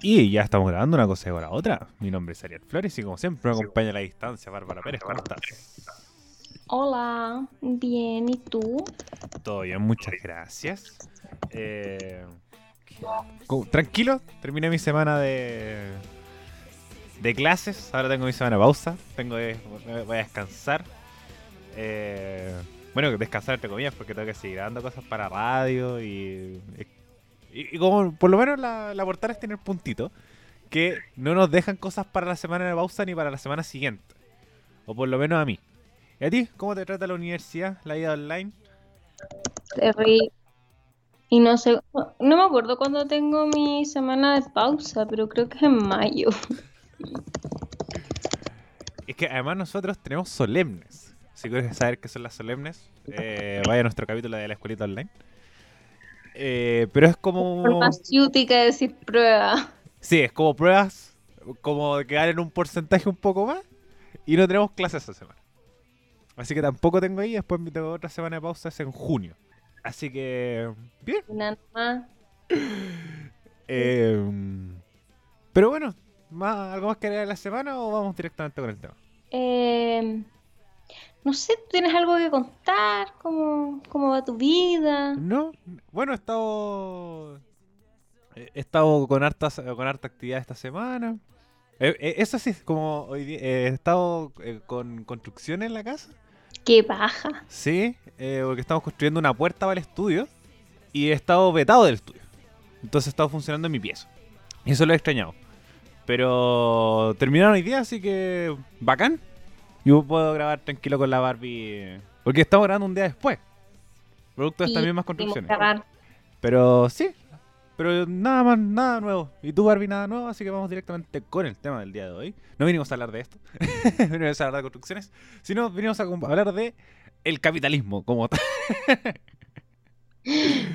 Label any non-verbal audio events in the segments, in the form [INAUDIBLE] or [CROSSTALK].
Y ya estamos grabando una cosa con la otra. Mi nombre es Ariel Flores y como siempre me acompaña a la distancia Bárbara Pérez. ¿Cómo estás? Hola, bien, ¿y tú? Todo bien, muchas gracias. Eh, tranquilo, terminé mi semana de, de clases. Ahora tengo mi semana de pausa. Tengo de- voy a descansar. Eh, bueno, descansar entre comillas porque tengo que seguir dando cosas para radio y, y, y como por lo menos la, la portada es tener puntito que no nos dejan cosas para la semana de pausa ni para la semana siguiente. O por lo menos a mí. ¿Y a ti? ¿Cómo te trata la universidad, la vida online? Terrible. Y no sé, no me acuerdo cuándo tengo mi semana de pausa, pero creo que es en mayo. Es que además nosotros tenemos solemnes. Si quieres saber qué son las solemnes, eh, vaya a nuestro capítulo de la escuelita online. Eh, pero es como... Farmacéutica decir prueba. Sí, es como pruebas, como de quedar en un porcentaje un poco más. Y no tenemos clases esta semana. Así que tampoco tengo ahí. Después me tengo otra semana de pausa, es en junio. Así que... Bien. Nada más. Eh, pero bueno, ¿más- ¿algo más que agregar de la semana o vamos directamente con el tema? Eh, no sé, ¿tú ¿tienes algo que contar? ¿Cómo, cómo va tu vida? No, bueno, he estado. He estado con hartas, con harta actividad esta semana. Eh, eh, eso sí, como hoy día, eh, he estado con construcción en la casa. Qué baja. Sí, eh, porque estamos construyendo una puerta para el estudio. Y he estado vetado del estudio. Entonces he estado funcionando en mi pieza. Y eso lo he extrañado. Pero terminaron hoy día, así que bacán. Yo puedo grabar tranquilo con la Barbie. Porque estamos grabando un día después. Producto de estas mismas construcciones. Pero sí, pero nada más, nada nuevo. Y tú, Barbie, nada nuevo, así que vamos directamente con el tema del día de hoy. No vinimos a hablar de esto, [LAUGHS] vinimos a hablar de construcciones, sino vinimos a hablar de el capitalismo como tal.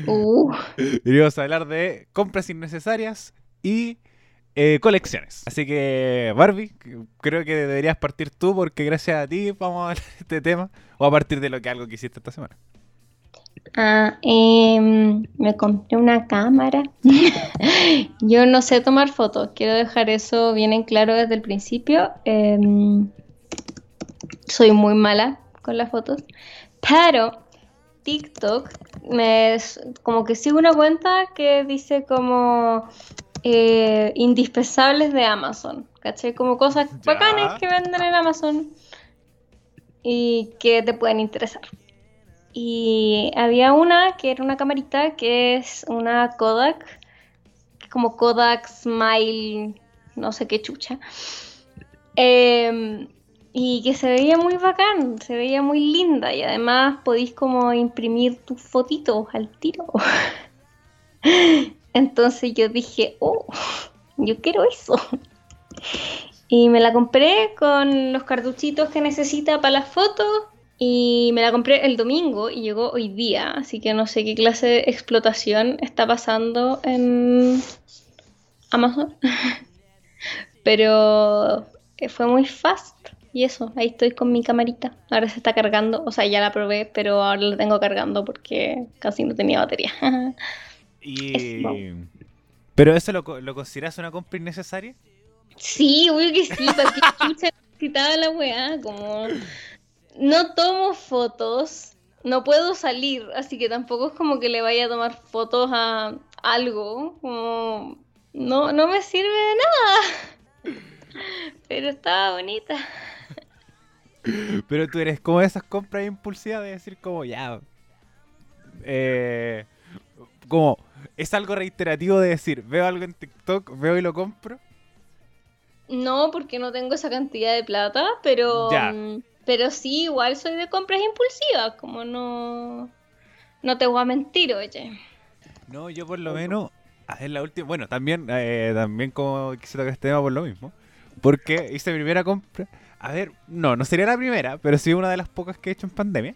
Uh, [LAUGHS] vinimos a hablar de compras innecesarias y eh, colecciones. Así que, Barbie, creo que deberías partir tú porque gracias a ti vamos a hablar de este tema o a partir de lo que algo que hiciste esta semana. ah, em, me compré una cámara. [LAUGHS] Yo no sé tomar fotos, quiero dejar eso bien en claro desde el principio. Em, soy muy mala con las fotos, pero TikTok me como que sigo una cuenta que dice como eh, indispensables de Amazon, ¿cachai? Como cosas Ya. bacanas que venden en Amazon y que te pueden interesar. Y había una que era una camarita que es una Kodak, que es como Kodak Smile, no sé qué chucha. Em, y que se veía muy bacán, se veía muy linda y además podéis como imprimir tus fotitos al tiro. [LAUGHS] Entonces yo dije, oh, yo quiero eso. Y me la compré con los cartuchitos que necesita para las fotos y me la compré el domingo y llegó hoy día, así que no sé qué clase de explotación está pasando en Amazon. [LAUGHS] Pero eh, fue muy fast y eso, ahí estoy con mi camarita. Ahora se está cargando, o sea, ya la probé, pero ahora la tengo cargando porque casi no tenía batería. [LAUGHS] Y... ¿Pero eso lo, co- lo consideras una compra innecesaria? Sí, obvio que sí, ¿para qué [LAUGHS] chucha necesitaba la weá? Como no tomo fotos, no puedo salir, así que tampoco es como que le vaya a tomar fotos a algo, como no, no me sirve de nada. [LAUGHS] Pero estaba bonita. [LAUGHS] Pero tú eres como de esas compras impulsivas de decir como ya. eh, como es algo reiterativo de decir, veo algo en TikTok, veo y lo compro. No, porque no tengo esa cantidad de plata, pero Ya. mm, pero sí, igual soy de compras impulsivas, como no no te voy a mentir, oye. No, yo por lo menos, a ver, la última, bueno, también, eh, también como quise tocar este tema por lo mismo, porque hice mi primera compra, a ver, no, no sería la primera, pero sí una de las pocas que he hecho en pandemia,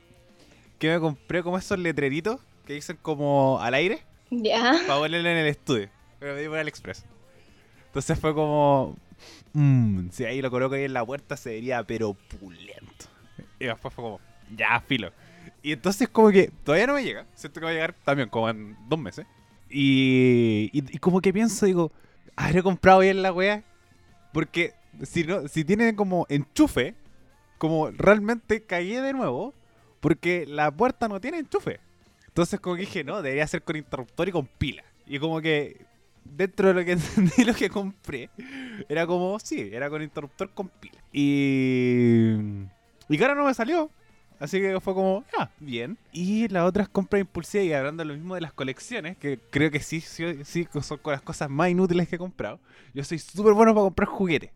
que me compré como esos letreritos que dicen como al aire, Ya. para ponerlo en el estudio, pero me di por AliExpress. Entonces fue como, mmm, si ahí lo coloco ahí en la puerta se vería pero pulento. Y después fue como, ya, filo. Y entonces como que todavía no me llega. Siento que va a llegar también como en dos meses. Y, como que pienso, digo, ¿habré comprado bien la weá? Porque si, no, si tiene como enchufe, como realmente caí de nuevo, porque la puerta no tiene enchufe. Entonces como que dije, no, debería ser con interruptor y con pila. Y como que dentro de lo que [LAUGHS] entendí lo que compré, era como, sí, era con interruptor con pila. Y... Y claro, no me salió. Así que fue como, ah, bien. Y las otras compras impulsivas, y hablando lo mismo de las colecciones, que creo que sí, sí, sí son con las cosas más inútiles que he comprado. Yo soy súper bueno para comprar juguetes.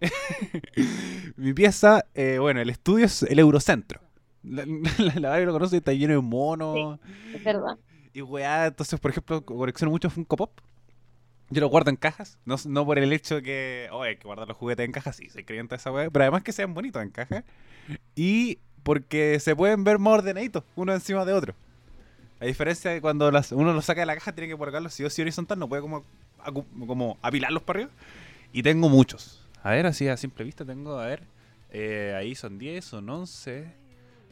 [LAUGHS] Mi pieza, eh, bueno, el estudio es el Eurocentro. La, [LAUGHS] la, lo conoce, está lleno de monos. es verdad. Y weá, entonces, por ejemplo, colecciono mucho Funko Pop. Yo lo guardo en cajas, no, no por el hecho que, oh, hay que guardar los juguetes en cajas, sí, soy creyente de esa weá, pero además que sean bonitos en cajas. Y porque se pueden ver más ordenaditos, uno encima de otro. A diferencia de cuando uno los saca de la caja, tiene que colocarlos si o si horizontal, no puede como, como apilarlos para arriba. Y tengo muchos. A ver, así a simple vista tengo, a ver, eh, ahí son 10, son 11,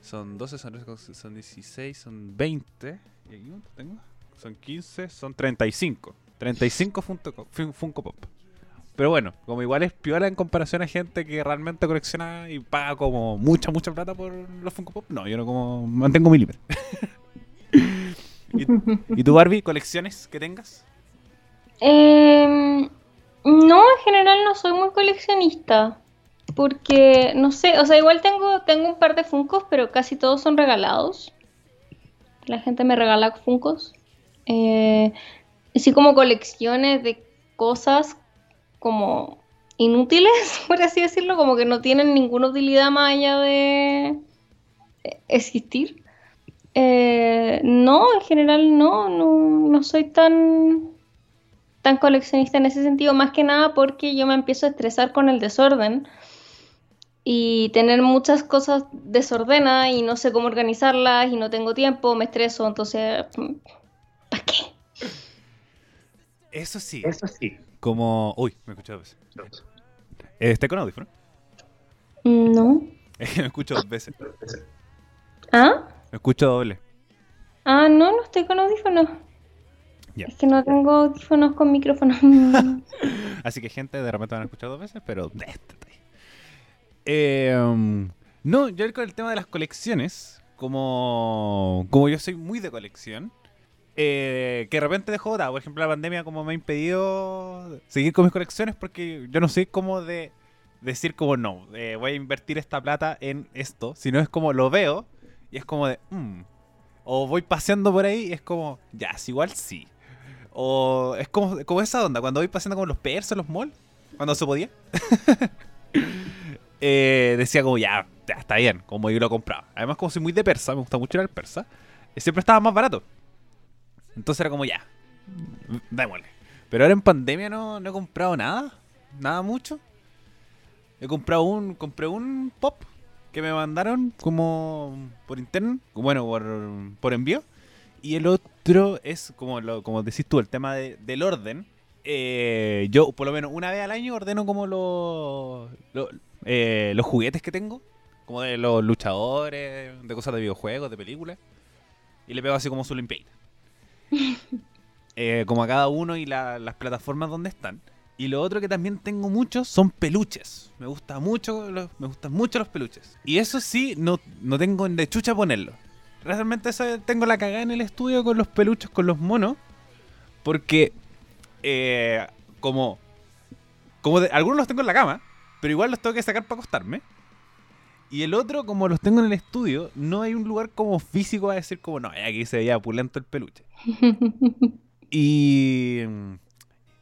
son 12, son, son 16, son 20. ¿Y aquí tengo? Son 15, son 35. 35 Funko, Funko Pop. Pero bueno, como igual es piola en comparación a gente que realmente colecciona y paga como mucha, mucha plata por los Funko Pop. No, yo no como mantengo mi límite. [LAUGHS] ¿Y, ¿Y tu Barbie, colecciones que tengas? Eh, no, en general no soy muy coleccionista. Porque, no sé, o sea, igual tengo, tengo un par de Funcos, pero casi todos son regalados. La gente me regala Funcos. Eh, así como colecciones de cosas como inútiles, [LAUGHS] por así decirlo, como que no tienen ninguna utilidad más allá de existir. Eh, no, en general no, no, no soy tan tan coleccionista en ese sentido, más que nada porque yo me empiezo a estresar con el desorden y tener muchas cosas desordenadas y no sé cómo organizarlas y no tengo tiempo, me estreso, entonces, ¿para qué? Eso sí. Eso sí. Como... Uy, me escuché dos veces. ¿Está con audífono? No. me escucho dos veces. ¿Ah? Me escucho doble. Ah, no, no estoy con audífono. Es que no tengo audífonos con micrófono. [LAUGHS] Así que gente, de repente van a escuchar dos veces, pero... Eh, no, yo con el tema de las colecciones, como, como yo soy muy de colección, eh, que de repente dejó, por ejemplo, la pandemia como me ha impedido seguir con mis colecciones porque yo no sé cómo de decir como no, eh, voy a invertir esta plata en esto, sino es como lo veo y es como de, mm", o voy paseando por ahí y es como, ya, es igual sí. O es como, como esa onda, cuando voy paseando con los persas en los malls, cuando se podía. [LAUGHS] eh, decía como, ya, está bien, como yo lo compraba. Además, como soy muy de persa, me gusta mucho ir al persa, eh, siempre estaba más barato. Entonces era como, ya, démosle. Pero ahora en pandemia no, no he comprado nada, nada mucho. He comprado un, compré un pop que me mandaron como por interno, bueno, por, por envío. Y el otro es, como, lo, como decís tú, el tema del orden. Eh, yo, por lo menos una vez al año, ordeno como los, eh, los juguetes que tengo. Como de los luchadores, de cosas de videojuegos, de películas. Y le pego así como su limpieza. [LAUGHS] Eh, como a cada uno y las plataformas donde están. Y lo otro que también tengo muchos son peluches. Me gusta mucho los, me gustan mucho los peluches. Y eso sí, no, no tengo de chucha ponerlo realmente tengo la cagada en el estudio con los peluches, con los monos. Porque, eh, como, como algunos los tengo en la cama, pero igual los tengo que sacar para acostarme. Y el otro, como los tengo en el estudio, no hay un lugar como físico a decir como, no, aquí se veía pulento el peluche. [LAUGHS] y,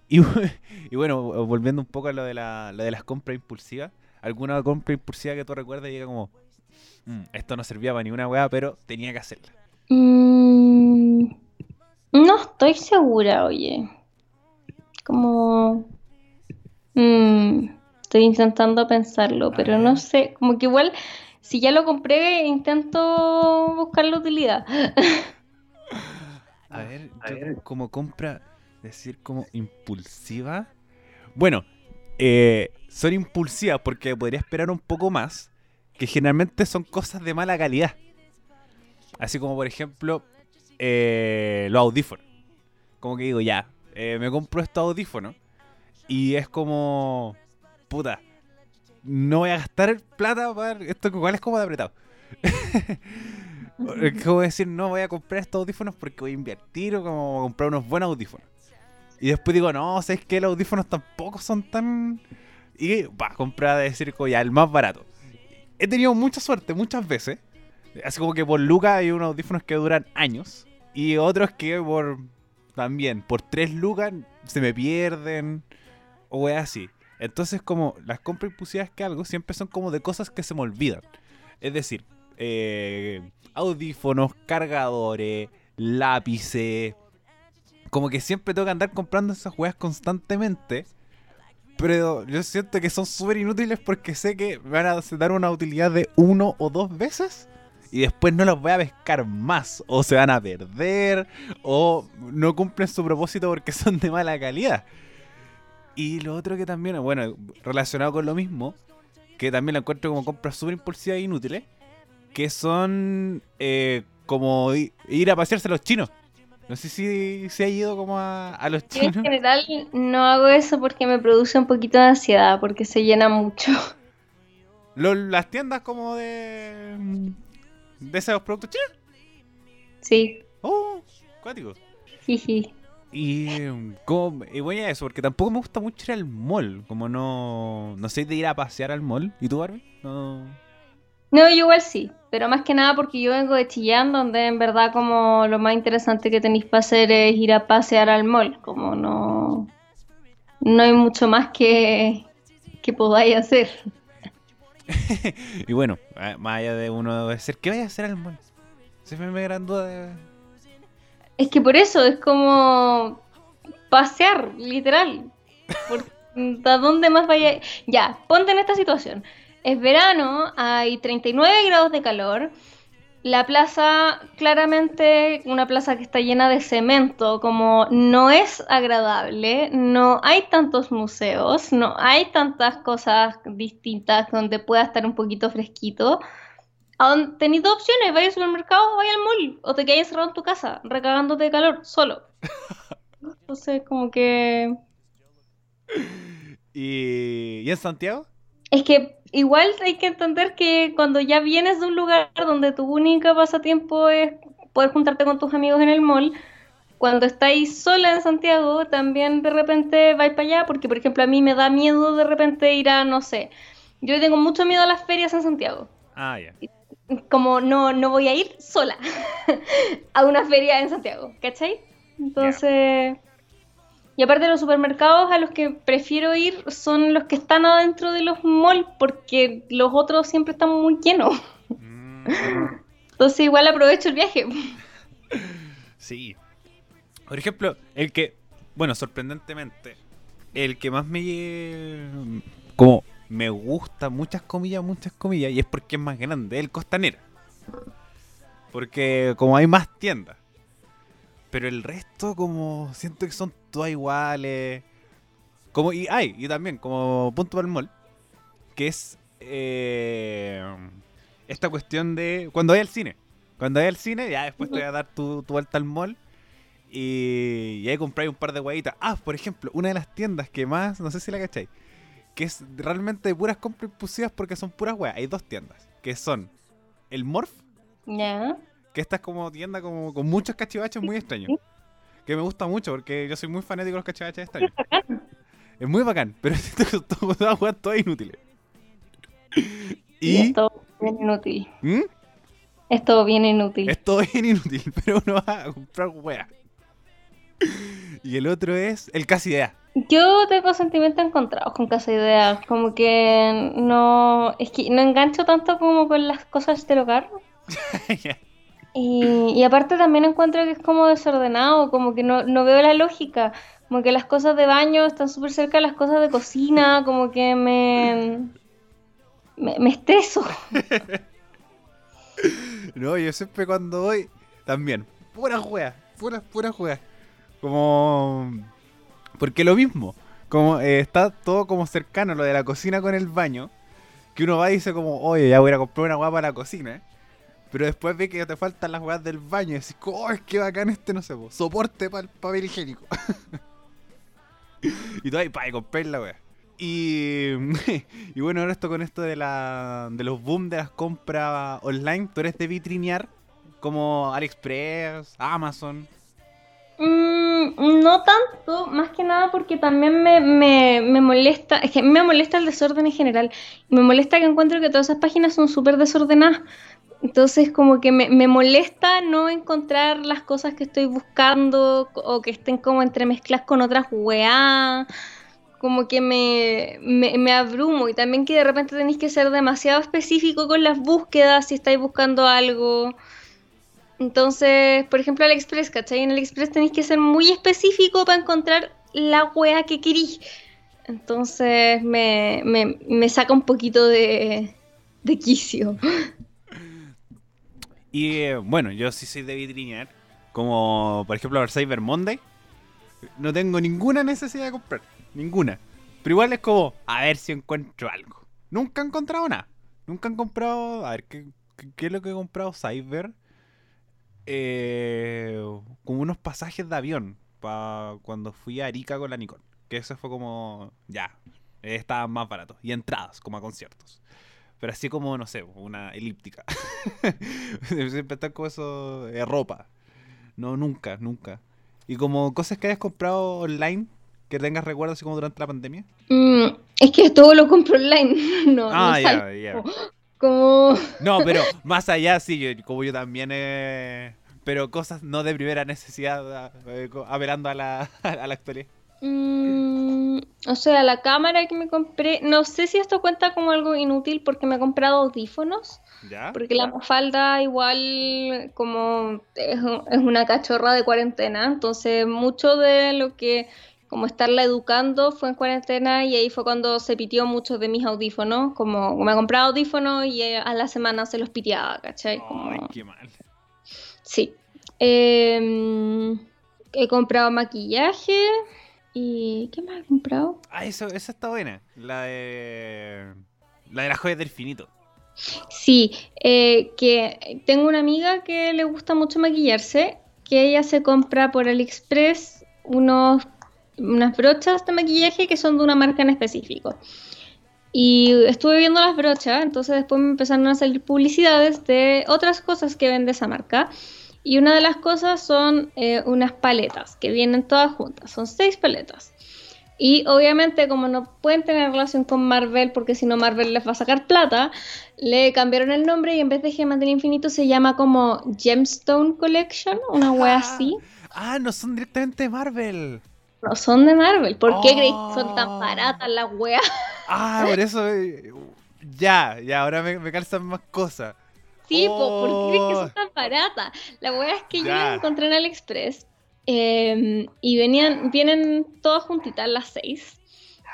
y, bueno, volviendo un poco a lo de, la, lo de las compras impulsivas. ¿Alguna compra impulsiva que tú recuerdas y diga como, Mm, esto no servía para ninguna weá, pero tenía que hacerla? Mm, no estoy segura, oye. Como... Mm, estoy intentando pensarlo, pero no sé, como que igual, si ya lo compré, intento buscar la utilidad. [LAUGHS] A ver, como compra, decir como impulsiva. Bueno, eh, son impulsivas porque podría esperar un poco más, que generalmente son cosas de mala calidad. Así como, por ejemplo, eh, los audífonos. Como que digo, ya, eh, me compro estos audífonos. Y es como, puta, no voy a gastar plata para esto, igual es como de apretado. [LAUGHS] es como decir, no voy a comprar estos audífonos porque voy a invertir o como comprar unos buenos audífonos. Y después digo, no, sé que los audífonos tampoco son tan... Y va, comprar de decir, ya, el más barato. He tenido mucha suerte muchas veces. Así como que por lucas hay unos audífonos que duran años. Y otros que por... También, por tres lucas se me pierden. O es así. Entonces como las compras impulsivas que hago siempre son como de cosas que se me olvidan. Es decir, eh, audífonos, cargadores, lápices. Como que siempre tengo que andar comprando esas juegas constantemente. Pero yo siento que son súper inútiles porque sé que me van a dar una utilidad de uno o dos veces. Y después no los voy a pescar más. O se van a perder. O no cumplen su propósito porque [LAUGHS] son de mala calidad. Y lo otro que también, bueno, relacionado con lo mismo, que también lo encuentro como compras súper impulsivas e inútiles, que son eh, como ir a pasearse a los chinos. No sé si se ha ido como a, los chinos. en general no hago eso porque me produce un poquito de ansiedad, porque se llena mucho. las tiendas como de... de esos productos chinos. Sí. Oh, cuático. Jiji. Y, como, y voy a eso, porque tampoco me gusta mucho ir al mall. Como no. No sé de ir a pasear al mall. ¿Y tú, Barbie? No. No, yo igual sí. Pero más que nada porque yo vengo de Chillán, donde en verdad, como lo más interesante que tenéis para hacer es ir a pasear al mall. Como no. No hay mucho más que. que podáis hacer. [LAUGHS] y bueno, más allá de uno de ser, ¿qué vais a hacer al mall? Se me gran duda de es que por eso es como pasear, literal. [LAUGHS] ¿A dónde más vaya? Ya, ponte en esta situación. Es verano, hay 39 grados de calor. La plaza, claramente, una plaza que está llena de cemento, como no es agradable, no hay tantos museos, no hay tantas cosas distintas donde pueda estar un poquito fresquito. Tenéis dos opciones, vaya al supermercado o vaya al mall, o te quedas encerrado en tu casa, recagándote de calor, solo. [LAUGHS] Entonces, como que... ¿Y... en Santiago? Es que igual hay que entender que cuando ya vienes de un lugar donde tu única pasatiempo es poder juntarte con tus amigos en el mall, cuando estáis sola en Santiago, también de repente vais para allá, porque por ejemplo a mí me da miedo de repente ir a, no sé, yo tengo mucho miedo a las ferias en Santiago. Ah, ya como no, no voy a ir sola [LAUGHS] a una feria en Santiago, ¿cachai? Entonces... Y aparte los supermercados, a los que prefiero ir son los que están adentro de los malls, porque los otros siempre están muy llenos. Mm. Entonces igual aprovecho el viaje. Sí. Por ejemplo, el que, bueno, sorprendentemente, el que más me... como me gusta, muchas comillas, muchas comillas, y es porque es más grande, el Costanera. Porque como hay más tiendas. Pero el resto como siento que son todas iguales. Como, y hay, y también como punto para el mall, que es eh, esta cuestión de cuando hay al cine. Cuando hay al cine, ya después te voy a dar tu, vuelta al mall y, y ahí compráis un par de guaitas. Ah, por ejemplo, una de las tiendas que más, no sé si la cacháis, que es realmente de puras compras impulsivas porque son puras weas. Hay dos tiendas, que son el Morph. Que esta es como tienda como con muchos cachivaches muy extraños. Que me gusta mucho porque yo soy muy fanático de los cachivaches extraños. Es muy bacán, pero [LAUGHS] todas las weas todas inútiles. Y, es todo bien inútil. ¿Mm? Es todo bien inútil. Es todo bien inútil, [LAUGHS] pero uno va a comprar weas. Y el otro es el Casi Idea. Yo tengo sentimientos encontrados con Casa Idea, como que no, es que no engancho tanto como con las cosas del hogar. [LAUGHS] y, aparte también encuentro que es como desordenado, como que no, veo la lógica, como que las cosas de baño están súper cerca de las cosas de cocina, como que me, me, estreso. [LAUGHS] no, yo siempre cuando voy, también, pura juega, pura, pura juega. Como porque lo mismo, como eh, está todo como cercano lo de la cocina con el baño, que uno va y dice como, oye, ya voy a comprar una hueá para la cocina, pero después ve que te faltan las hueás del baño y decís, oh, es que bacán este, no sé, soporte para el papel higiénico. [LAUGHS] y tú ahí, pa, y compré la wea. Y, [LAUGHS] y bueno, ahora esto con esto de, la, de los boom de las compras online, ¿tú eres de vitrinear? Como AliExpress, Amazon. Mm, no tanto, más que nada porque también me, me, me molesta, es que me molesta el desorden en general. Me molesta que encuentro que todas esas páginas son súper desordenadas. Entonces como que me, me, molesta no encontrar las cosas que estoy buscando o que estén como entremezcladas con otras weá. Como que me, me, me, abrumo y también que de repente tenéis que ser demasiado específico con las búsquedas si estáis buscando algo. Entonces, por ejemplo, AliExpress, ¿cachai? En AliExpress tenéis que ser muy específico para encontrar la wea que querís. Entonces me, me, me saca un poquito de, de quicio. [LAUGHS] Y eh, bueno, yo sí soy de vitrinear. Como por ejemplo el Cyber Monday. No tengo ninguna necesidad de comprar. Ninguna. Pero igual es como, a ver si encuentro algo. Nunca he encontrado nada. Nunca han comprado. A ver, ¿qué, qué es lo que he comprado Cyber? Eh, como unos pasajes de avión. para cuando fui a Arica con la Nicole. Que eso fue como. Ya. Estaban más baratos. Y entradas, como a conciertos. Pero así como, no sé, una elíptica. [LAUGHS] Siempre estar con eso de ropa. No, nunca, nunca. Y como cosas que hayas comprado online, que tengas recuerdos así como durante la pandemia. Mm, es que todo lo compro online. [LAUGHS] no, ah, no ya, ya. Como... No, pero más allá, sí, yo, como yo también eh, Pero cosas no de primera necesidad, eh, apelando a la, a la actualidad. Mm, o sea, la cámara que me compré, no sé si esto cuenta como algo inútil porque me he comprado audífonos. ¿Ya? Porque la falda igual como es, es, una cachorra de cuarentena, entonces mucho de lo que como estarla educando fue en cuarentena y ahí fue cuando se pitió muchos de mis audífonos, como me he comprado audífonos y a la semana se los piteaba, ¿cachai? Como... Ay, qué mal. Sí. Eh, he comprado maquillaje. ¿Y qué más he comprado? Ah, eso, esa está buena. La de. La de las joyas del finito. Sí, eh, que tengo una amiga que le gusta mucho maquillarse, que ella se compra por AliExpress unos, unas brochas de maquillaje que son de una marca en específico. Y estuve viendo las brochas, entonces después me empezaron a salir publicidades de otras cosas que vende esa marca. Y una de las cosas son eh, unas paletas que vienen todas juntas. Son seis paletas. Y obviamente como no pueden tener relación con Marvel porque si no Marvel les va a sacar plata, le cambiaron el nombre y en vez de Gemas del Infinito se llama como Gemstone Collection, una wea así. Ah, no son directamente Marvel. No son de Marvel. ¿Por qué crees que son tan baratas las weas? Ah, por eso... eh, ya, ya, ahora me, me calzan más cosas. Sí, po, ¿por qué crees que son tan baratas? La wea es que yo las encontré en AliExpress eh, y venían, vienen todas juntitas las seis,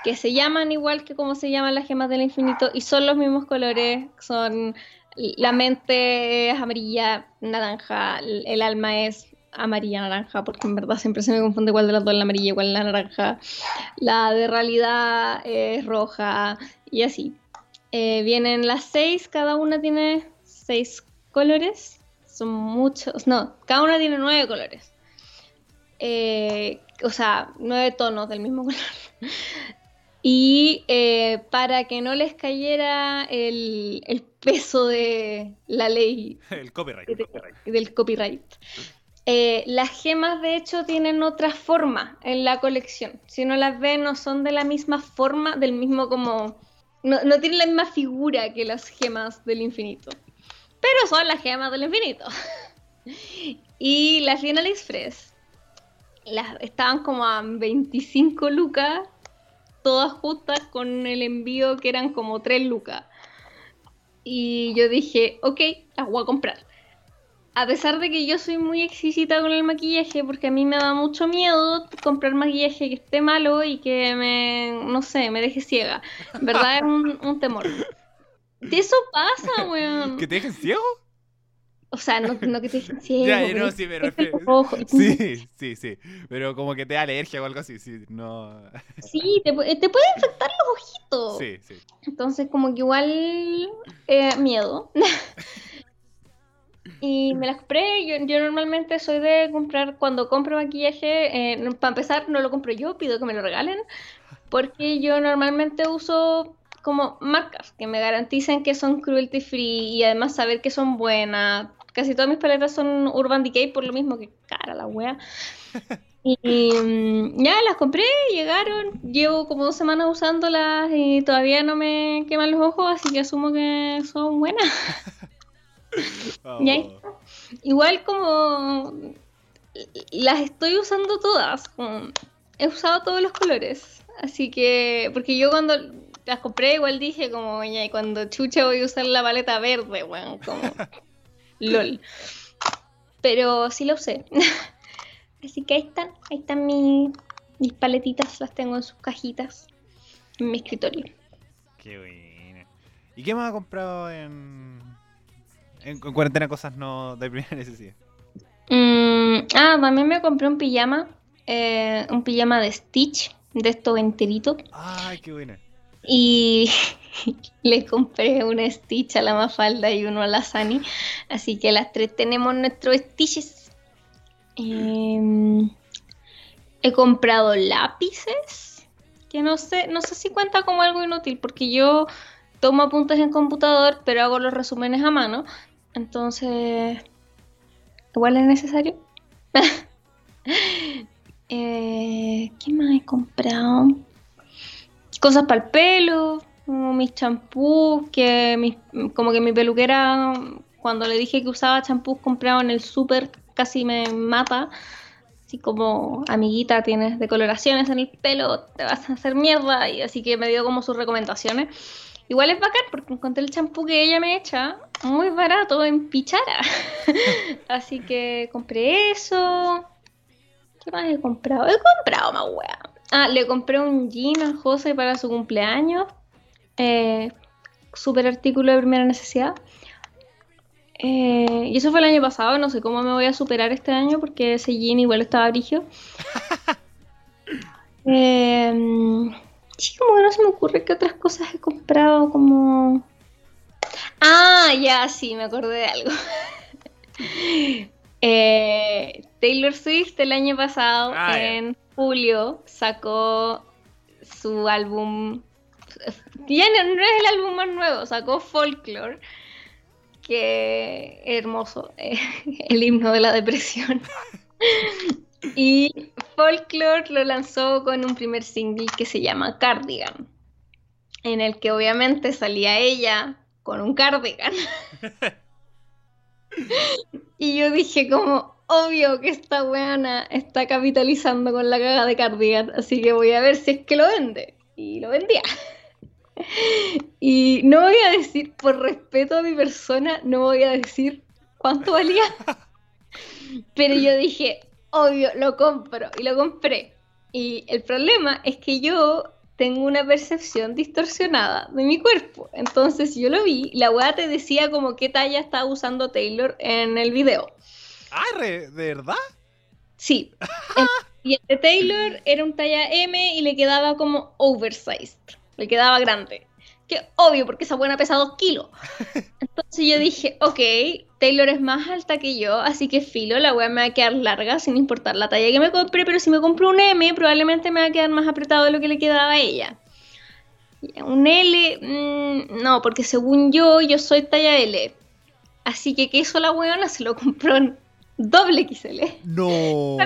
que se llaman igual que como se llaman las gemas del infinito y son los mismos colores, son la mente es amarilla, naranja, el alma es amarilla, naranja, porque en verdad siempre se me confunde cuál de las dos es la amarilla y cuál es la naranja. La de realidad es roja y así. Eh, vienen las seis, cada una tiene seis colores. Son muchos, no, cada una tiene nueve colores. Eh, o sea, nueve tonos del mismo [LAUGHS] color. Y eh, para que no les cayera el, el peso de la ley [LAUGHS] El copyright. de- del copyright. Eh, las gemas, de hecho, tienen otra forma en la colección. Si uno las ve, no son de la misma forma, del mismo como... No, no tienen la misma figura que las gemas del infinito. Pero son las gemas del infinito. [LAUGHS] y las vi en AliExpress. Las, estaban como a 25 lucas, todas justas con el envío que eran como 3 lucas. Y yo dije, ok, las voy a comprar a pesar de que yo soy muy exquisita con el maquillaje, porque a mí me da mucho miedo comprar maquillaje que esté malo y que me, no sé, me deje ciega. Verdad es un, un temor. De eso pasa, weón. ¿Que te dejen ciego? O sea, no, no que te deje ciego. Ya, pero no, sí, ojo. Sí, [LAUGHS] sí, sí. Pero como que te da alergia o algo así, sí, no. Sí, te, pu- te puede infectar los ojitos. Sí, sí. Entonces, como que igual eh, miedo. [LAUGHS] Y me las compré. Yo, normalmente soy de comprar, cuando compro maquillaje, eh, para empezar, no lo compro yo, pido que me lo regalen. Porque yo normalmente uso como marcas que me garanticen que son cruelty free y además saber que son buenas. Casi todas mis paletas son Urban Decay por lo mismo que cara la wea. Y [LAUGHS] mm, ya las compré, llegaron, llevo como dos semanas usándolas y todavía no me queman los ojos, así que asumo que son buenas. [LAUGHS] Oh. Y ahí está. Igual como las estoy usando todas, como he usado todos los colores, así que, porque yo cuando las compré igual dije como, y cuando chucha voy a usar la paleta verde, weón, como, [LAUGHS] lol. Pero sí la usé. [LAUGHS] Así que ahí están, ahí están mi- mis paletitas, las tengo en sus cajitas en mi escritorio. Qué buena. ¿Y qué más ha comprado en, en, en cuarentena cosas no de primera [LAUGHS] necesidad? Mm, ah, también me compré un pijama, eh, un pijama de Stitch, de estos enterito, Ay, qué buena. y [LAUGHS] le compré un Stitch a la Mafalda y uno a la Sani, así que las tres tenemos nuestros Stitches. Em, he comprado lápices, que no sé, no sé si cuenta como algo inútil, porque yo tomo apuntes en computador, pero hago los resúmenes a mano, entonces igual es necesario. [LAUGHS] Eh, ¿qué más he comprado? Cosas para el pelo, como mis champús, que mis- como que mi peluquera, cuando le dije que usaba champús comprado en el súper, casi me mata. Así como, amiguita, tienes decoloraciones en el pelo, te vas a hacer mierda. Y así que me dio como sus recomendaciones. Igual es bacán porque encontré el champú que ella me echa muy barato en Pichara. [LAUGHS] así que compré eso. ¿Qué más he comprado? He comprado más wea. Ah, le compré un jean a José para su cumpleaños. Eh, super artículo de primera necesidad. Eh, y eso fue el año pasado. No sé cómo me voy a superar este año porque ese jean igual estaba brigio. [LAUGHS] Eh, sí, como que no se me ocurre qué otras cosas he comprado. Como. Ah, ya, sí, me acordé de algo. [LAUGHS] Eh, Taylor Swift el año pasado, Ah, en julio, sacó su álbum. Ya no, no es el álbum más nuevo, sacó Folklore, que hermoso, eh, [LAUGHS] el himno de la depresión. [LAUGHS] Y Folklore lo lanzó con un primer single que se llama Cardigan, en el que obviamente salía ella con un cardigan. [LAUGHS] Y yo dije como, obvio que esta weana está capitalizando con la caga de Cardigan, así que voy a ver si es que lo vende. Y lo vendía. [LAUGHS] Y no voy a decir, por respeto a mi persona, no voy a decir cuánto valía. [LAUGHS] Pero yo dije, obvio, lo compro. Y lo compré. Y el problema es que yo tengo una percepción distorsionada de mi cuerpo. Entonces yo lo vi, la weá te decía como qué talla estaba usando Taylor en el video. Ah, ¿de verdad? Sí. [LAUGHS] El- y el de Taylor era un talla M y le quedaba como oversized. Le quedaba grande. Que obvio, porque esa buena pesa 2 kilos. [LAUGHS] Entonces yo dije, ok, Taylor es más alta que yo, así que filo, la wea me va a quedar larga sin importar la talla que me compré, pero si me compro un M, probablemente me va a quedar más apretado de lo que le quedaba a ella. Un L, mm, no, porque según yo, yo soy talla L. Así que que hizo la weona, se lo compró en doble XL No.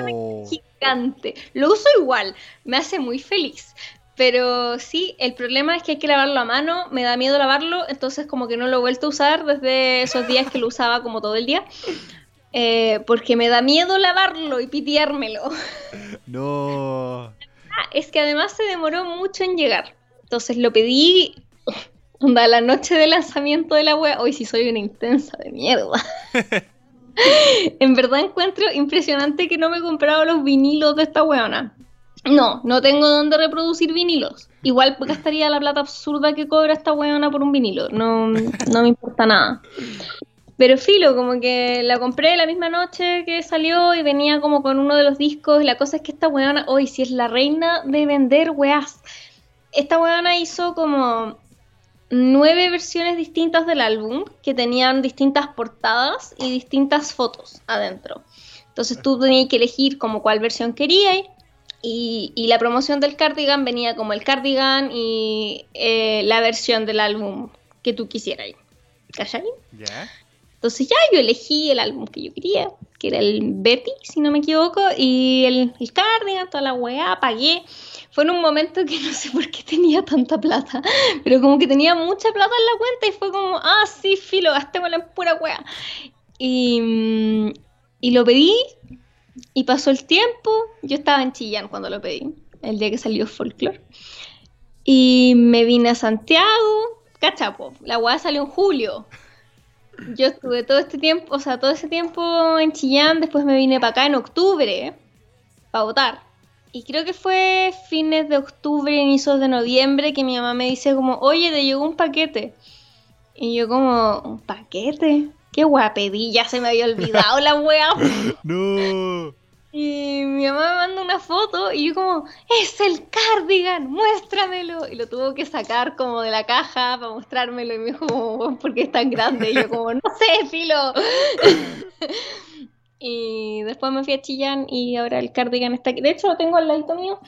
[LAUGHS] gigante. Lo uso igual, me hace muy feliz. Pero sí, el problema es que hay que lavarlo a mano, me da miedo lavarlo, entonces como que no lo he vuelto a usar desde esos días que lo usaba como todo el día. Eh, porque me da miedo lavarlo y piteármelo. No. Ah, es que además se demoró mucho en llegar. Entonces lo pedí onda, la noche de lanzamiento de la web. Hoy sí soy una intensa de mierda. [LAUGHS] en verdad encuentro impresionante que no me he comprado los vinilos de esta weona. No, no tengo dónde reproducir vinilos. Igual gastaría la plata absurda que cobra esta weona por un vinilo. No, no me importa nada. Pero filo, como que la compré la misma noche que salió y venía como con uno de los discos. La cosa es que esta weona, hoy si es la reina de vender weas. Esta weona hizo como nueve versiones distintas del álbum que tenían distintas portadas y distintas fotos adentro. Entonces tú tenías que elegir como cuál versión querías y, y la promoción del cardigan venía como el cardigan y eh, la versión del álbum que tú quisieras. ¿Cachai? Ya. Entonces ya yo elegí el álbum que yo quería, que era el Betty, si no me equivoco, y el, el cardigan, toda la weá, pagué. Fue en un momento que no sé por qué tenía tanta plata, [LAUGHS] pero como que tenía mucha plata en la cuenta y fue como, ah, sí, filo, gastémosla en pura weá. Y, mm, y lo pedí y pasó el tiempo, yo estaba en Chillán cuando lo pedí, el día que salió Folklore. Y me vine a Santiago, cachapo, la weá salió en julio. Yo estuve todo este tiempo, o sea, todo ese tiempo en Chillán, después me vine para acá en octubre para votar. Y creo que fue fines de octubre, inicios de noviembre, que mi mamá me dice como, oye, te llegó un paquete. Y yo como, ¿un paquete? ¿Qué weá pedí? Ya se me había olvidado la weá. [LAUGHS] No. Y mi mamá me manda una foto y yo como, es el cardigan, muéstramelo. Y lo tuvo que sacar como de la caja para mostrármelo y me dijo, como, ¿por qué es tan grande? Y yo como, no sé, filo. [LAUGHS] y después me fui a Chillán y ahora el cardigan está aquí. De hecho lo tengo al ladito mío.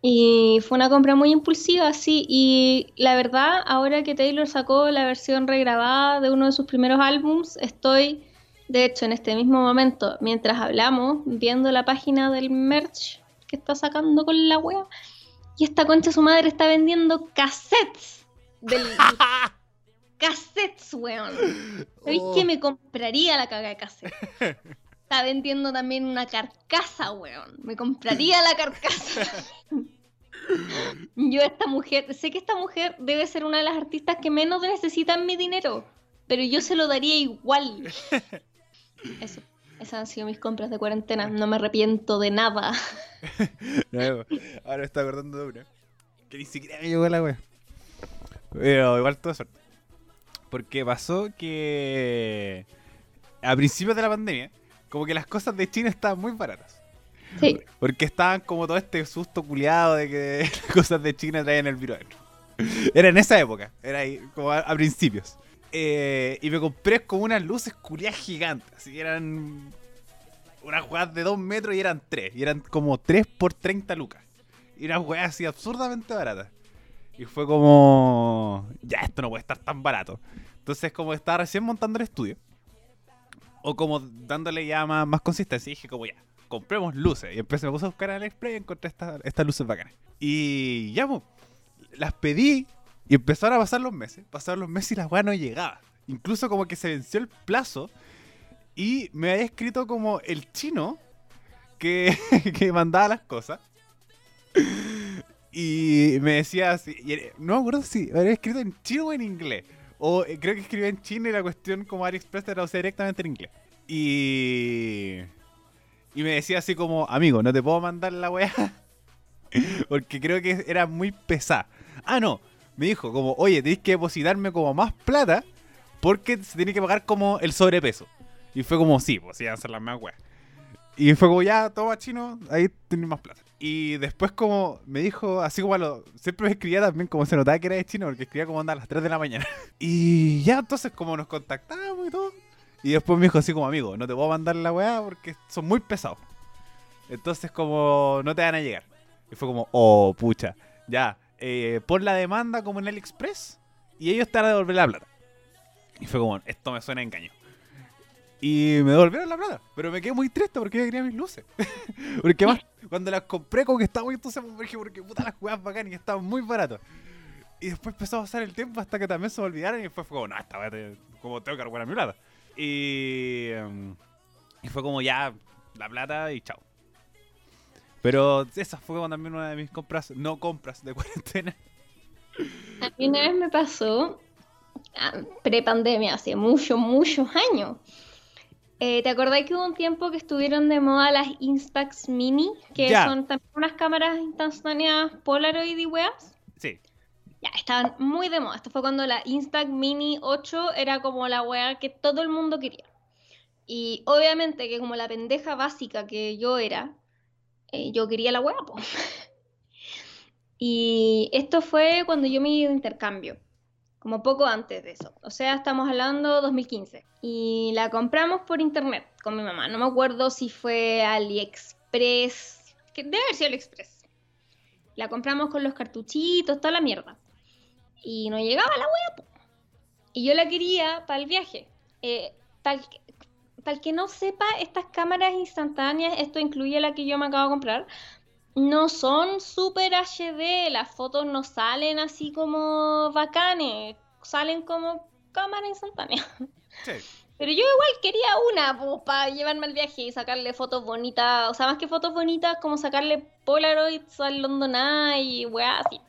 Y fue una compra muy impulsiva, sí. Y la verdad, ahora que Taylor sacó la versión regrabada de uno de sus primeros álbums, estoy de hecho, en este mismo momento, mientras hablamos, viendo la página del merch que está sacando con la wea, y esta concha su madre está vendiendo cassettes del. [LAUGHS] cassettes, weón. ¿Sabéis Oh. que me compraría la caga de cassette? [LAUGHS] Está vendiendo también una carcasa, weón. Me compraría la carcasa. [LAUGHS] Yo, esta mujer, sé que esta mujer debe ser una de las artistas que menos necesitan mi dinero, pero yo se lo daría igual. [LAUGHS] Eso, esas han sido mis compras de cuarentena. No me arrepiento de nada. [LAUGHS] No, ahora me estoy acordando de una. Que ni siquiera me llegó la wea. Pero igual todo suerte. Porque pasó que a principios de la pandemia, como que las cosas de China estaban muy baratas. Sí, Porque estaban como todo este susto culiado de que [LAUGHS] las cosas de China traían el virus. Era en esa época, era ahí, como a, a principios. Eh, y me compré como unas luces culiadas gigantes. Así eran unas jugadas de 2 metros y eran 3. Y eran como 3 por 30 lucas. Y unas weas así absurdamente baratas. Y fue como. Ya, esto no puede estar tan barato. Entonces, como estaba recién montando el estudio. O como dándole ya más, consistencia. Y dije, como ya, compremos luces. Y empecé, me puse a buscar en AliExpress y encontré esta- estas luces bacanas. Y ya, pues, las pedí. Y empezaron a pasar los meses. Pasaron los meses y las weas no llegaban. Incluso como que se venció el plazo. Y me había escrito como el chino que, [LAUGHS] que mandaba las cosas. Y me decía así. no me acuerdo si había escrito en chino o en inglés. O eh, creo que escribía en chino y la cuestión como AliExpress te traducía directamente en inglés. Y. Y me decía así como, amigo, no te puedo mandar la weá. [LAUGHS] Porque creo que era muy pesada. Ah, no. Me dijo como, oye, tenéis que depositarme como más plata. Porque se tiene que pagar como el sobrepeso. Y fue como, sí, pues iban a ser las más weas. Y fue como, ya, toma chino, ahí tenés más plata. Y después como me dijo, así como lo, siempre me escribía también como se notaba que era de chino, porque escribía como anda a las 3 de la mañana. [LAUGHS] Y ya, entonces como nos contactamos y todo. Y después me dijo así como, amigo, no te puedo mandar la weá porque son muy pesados. Entonces como no te van a llegar. Y fue como, oh, pucha, ya, eh, pon la demanda como en AliExpress y ellos te van a devolver la plata. Y fue como, esto me suena a engaño. Y me devolvieron la plata. Pero me quedé muy triste porque yo quería mis luces. [LAUGHS] porque más, cuando las compré, como que estaba muy entusiasmado. Porque, porque puta las jugadas bacanas y estaban muy baratos. Y después empezó a pasar el tiempo hasta que también se me olvidaron. Y después fue como, no, esta te- como tengo que recuperar mi plata. Y, em, y fue como, ya, la plata y chao. Pero esa fue también una de mis compras, no compras de [LAUGHS] cuarentena. A mí una vez me pasó, ah, pre-pandemia, hace muchos, muchos años. Eh, ¿te acordás que hubo un tiempo que estuvieron de moda las Instax Mini? Que Ya. son también unas cámaras instantáneas Polaroid y weas. Sí. Ya, estaban muy de moda. Esto fue cuando la Instax Mini 8 era como la wea que todo el mundo quería. Y obviamente que como la pendeja básica que yo era, eh, yo quería la wea, po. [LAUGHS] Y esto fue cuando yo me iba de intercambio. Como poco antes de eso. O sea, estamos hablando 2015. Y la compramos por internet con mi mamá. No me acuerdo si fue AliExpress, que debe haber sido AliExpress. La compramos con los cartuchitos, toda la mierda. Y no llegaba la wea. Y yo la quería para el viaje. Eh, para el que no sepa, estas cámaras instantáneas, esto incluye la que yo me acabo de comprar, no son super HD, las fotos no salen así como bacanes, salen como cámara instantánea. Sí. Pero yo igual quería una para llevarme al viaje y sacarle fotos bonitas, o sea, más que fotos bonitas, como sacarle Polaroids al London Eye y weá así.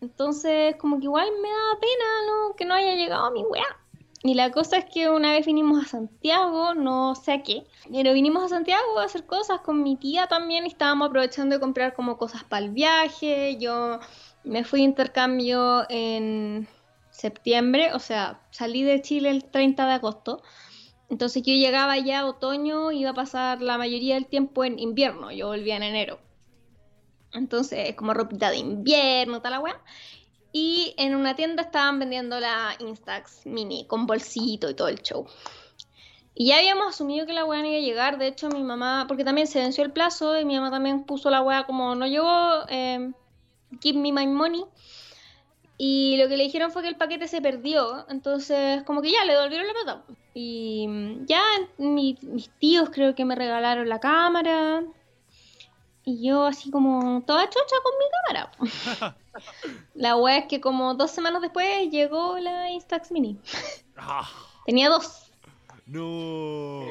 Entonces, como que igual me da pena ¿no? que no haya llegado a mi weá. Y la cosa es que una vez vinimos a Santiago, no sé a qué, pero vinimos a Santiago a hacer cosas con mi tía también y estábamos aprovechando de comprar como cosas para el viaje. Yo me fui a intercambio en septiembre, o sea, salí de Chile el 30 de agosto. Entonces yo llegaba ya otoño, iba a pasar la mayoría del tiempo en invierno, yo volvía en enero. Entonces, como ropita de invierno, tal la weá. Y en una tienda estaban vendiendo la Instax Mini con bolsito y todo el show. Y ya habíamos asumido que la weá no iba a llegar. De hecho, mi mamá, porque también se venció el plazo y mi mamá también puso la weá como no llegó, eh, give me my money. Y lo que le dijeron fue que el paquete se perdió. Entonces, como que ya le devolvieron la plata. Y ya mis tíos creo que me regalaron la cámara. Y yo así como toda chocha con mi cámara. [LAUGHS] la wea es que como dos semanas después llegó la Instax Mini. Ah. Tenía dos. No.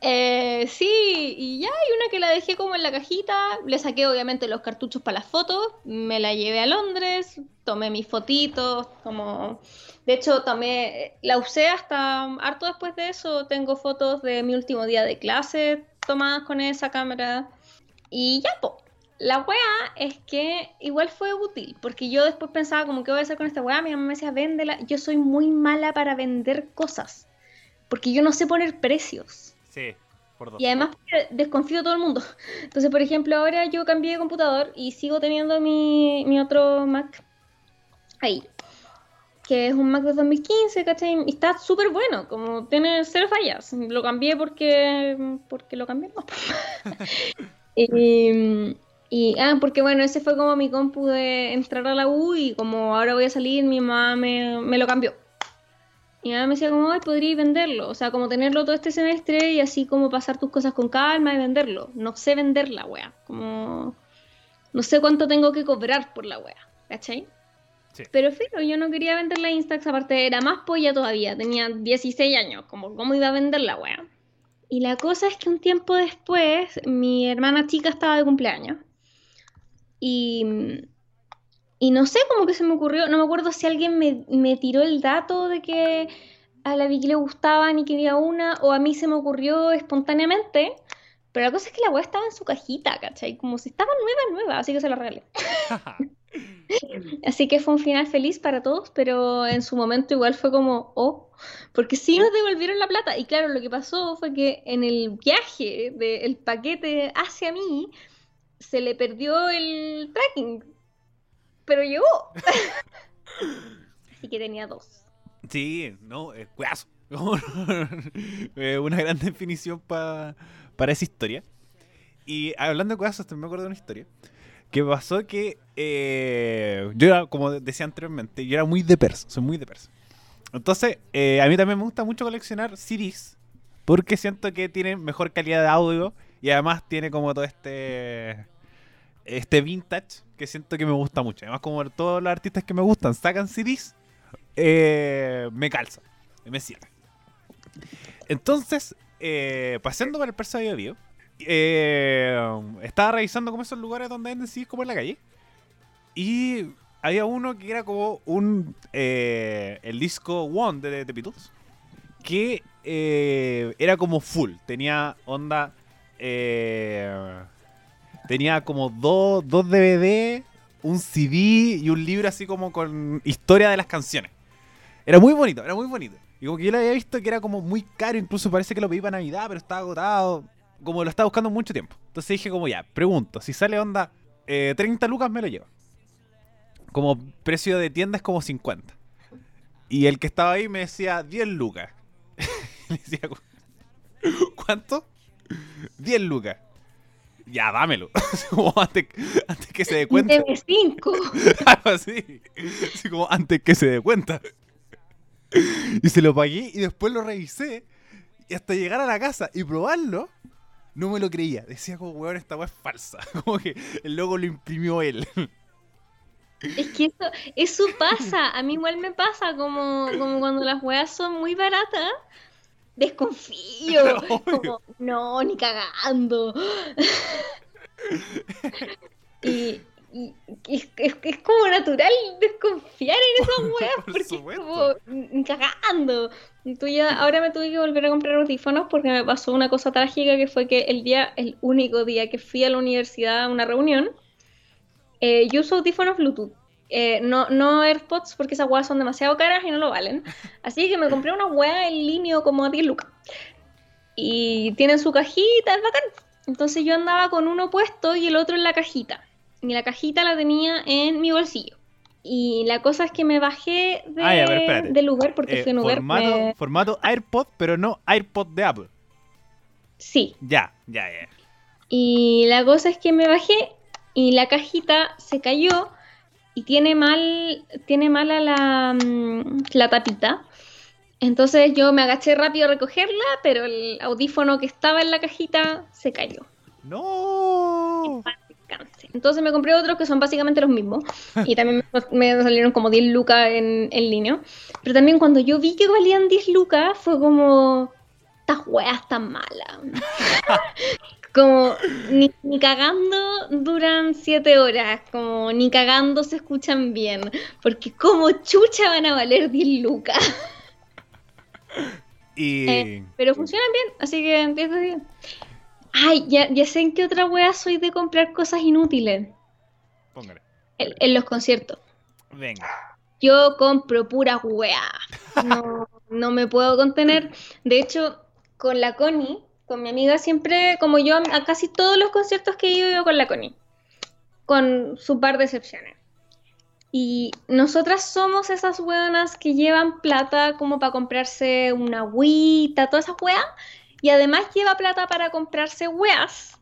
Eh, sí, y ya hay una que la dejé como en la cajita. Le saqué obviamente los cartuchos para las fotos. Me la llevé a Londres. Tomé mis fotitos. Como... De hecho, tomé, la usé hasta harto después de eso. Tengo fotos de mi último día de clase tomadas con esa cámara. Y ya, po. La wea es que igual fue útil, porque yo después pensaba como, ¿qué voy a hacer con esta wea? Mi mamá me decía, véndela. Yo soy muy mala para vender cosas, porque yo no sé poner precios. Sí, por dos. Y además desconfío de todo el mundo. [LAUGHS] Entonces, por ejemplo, ahora yo cambié de computador y sigo teniendo mi, mi otro Mac ahí, que es un Mac de 2015, ¿cachai? Y está súper bueno, como tiene cero fallas. Lo cambié porque, porque lo cambié. No. [LAUGHS] Y, ah, porque bueno, ese fue como mi compu de entrar a la U y como ahora voy a salir, mi mamá me, lo cambió. Y mi mamá me decía como, ay, podría venderlo. O sea, como tenerlo todo este semestre y así como pasar tus cosas con calma y venderlo. No sé vender la wea. Como, no sé cuánto tengo que cobrar por la wea. ¿Cachai? Pero fíjate, yo no quería vender la Instax, aparte era más polla todavía, tenía 16 años, como cómo iba a vender la wea. Y la cosa es que un tiempo después, mi hermana chica estaba de cumpleaños. Y, y no sé, cómo que se me ocurrió, no me acuerdo si alguien me, tiró el dato de que a la Vicky le gustaban y quería una, o a mí se me ocurrió espontáneamente. Pero la cosa es que la weá estaba en su cajita, ¿cachai? Como si estaba nueva, nueva, así que se la regalé. [LAUGHS] así que fue un final feliz para todos, pero en su momento igual fue como, oh, porque sí nos devolvieron la plata. Y claro, lo que pasó fue que en el viaje del paquete hacia mí se le perdió el tracking. Pero llegó. [LAUGHS] Así que tenía dos. Sí, no, es cuazo. [LAUGHS] una gran definición para esa historia. Y hablando de cuazos, me acuerdo de una historia. Que pasó que eh, yo era, como decía anteriormente, yo era muy de persa, soy muy de persa. Entonces, eh, a mí también me gusta mucho coleccionar CDs. Porque siento que tiene mejor calidad de audio. Y además tiene como todo este. Este vintage. Que siento que me gusta mucho. Además, como todos los artistas que me gustan sacan CDs. Eh, me calza. Me sirve. Entonces, eh, paseando por el Persa Bio Bio. estaba revisando como esos lugares donde venden CDs como en la calle. Y había uno que era como un. Eh, el disco One de, de Beatles. Que eh, era como full. Tenía onda. Eh, tenía como dos, dos DVD, un CD y un libro así como con historia de las canciones. Era muy bonito, era muy bonito. Y como que yo lo había visto que era como muy caro, incluso parece que lo pedí para Navidad, pero estaba agotado. Como lo estaba buscando mucho tiempo. Entonces dije como ya, pregunto, si sale onda 30 lucas me lo llevo como precio de tienda es como 50. Y el que estaba ahí me decía 10 lucas. [LAUGHS] Le decía, ¿cuánto? [LAUGHS] 10 lucas. Ya, dámelo. [LAUGHS] como antes, antes, que se dé cuenta. Debe 5. Algo así. Así como antes que se dé cuenta. Y se lo pagué y después lo revisé. Y hasta llegar a la casa y probarlo, no me lo creía. Decía como, weón, esta weá es falsa. [LAUGHS] Como que el logo lo imprimió él. Es que eso, eso pasa, a mí igual me pasa, como, como cuando las weas son muy baratas, desconfío, [LAUGHS] como, no, ni cagando. [LAUGHS] y, y es, es, es, como natural desconfiar en esas weas, porque es como, ni cagando. Tú ya, ahora me tuve que volver a comprar audífonos porque me pasó una cosa trágica que fue que el día, el único día que fui a la universidad a una reunión, eh, yo uso audífonos Bluetooth. Eh, no, no AirPods porque esas weas son demasiado caras y no lo valen. Así que me compré una wea en línea como a 10 lucas. Y tienen su cajita, es bacán. Entonces yo andaba con uno puesto y el otro en la cajita. Y la cajita la tenía en mi bolsillo. Y la cosa es que me bajé de, ya, del lugar porque eh, fui en Uber. Formato, me... formato AirPod, pero no AirPod de Apple. Sí. Ya, ya, ya. Y la cosa es que me bajé y la cajita se cayó y tiene mal, tiene mala la, la tapita. Entonces yo me agaché rápido a recogerla, pero el audífono que estaba en la cajita se cayó. ¡No! Entonces me compré otros que son básicamente los mismos. Y también me salieron como 10 lucas en, en línea. Pero también cuando yo vi que valían 10 lucas, fue como. Estas weas tan malas. [LAUGHS] como ni, ni, cagando duran 7 horas. Como ni cagando se escuchan bien. Porque como chucha van a valer 10 lucas. [LAUGHS] Y... Eh, pero funcionan bien, así que 10 de 10. Ay, ya, ya sé en qué otra wea soy de comprar cosas inútiles. Póngale. En, en los conciertos. Venga. Yo compro pura wea. No, no me puedo contener. De hecho, con la Connie, con mi amiga, siempre, como yo, a casi todos los conciertos que he ido yo con la Connie. Con su par de excepciones. Y nosotras somos esas weonas que llevan plata como para comprarse una agüita, todas esas weas y además lleva plata para comprarse weas,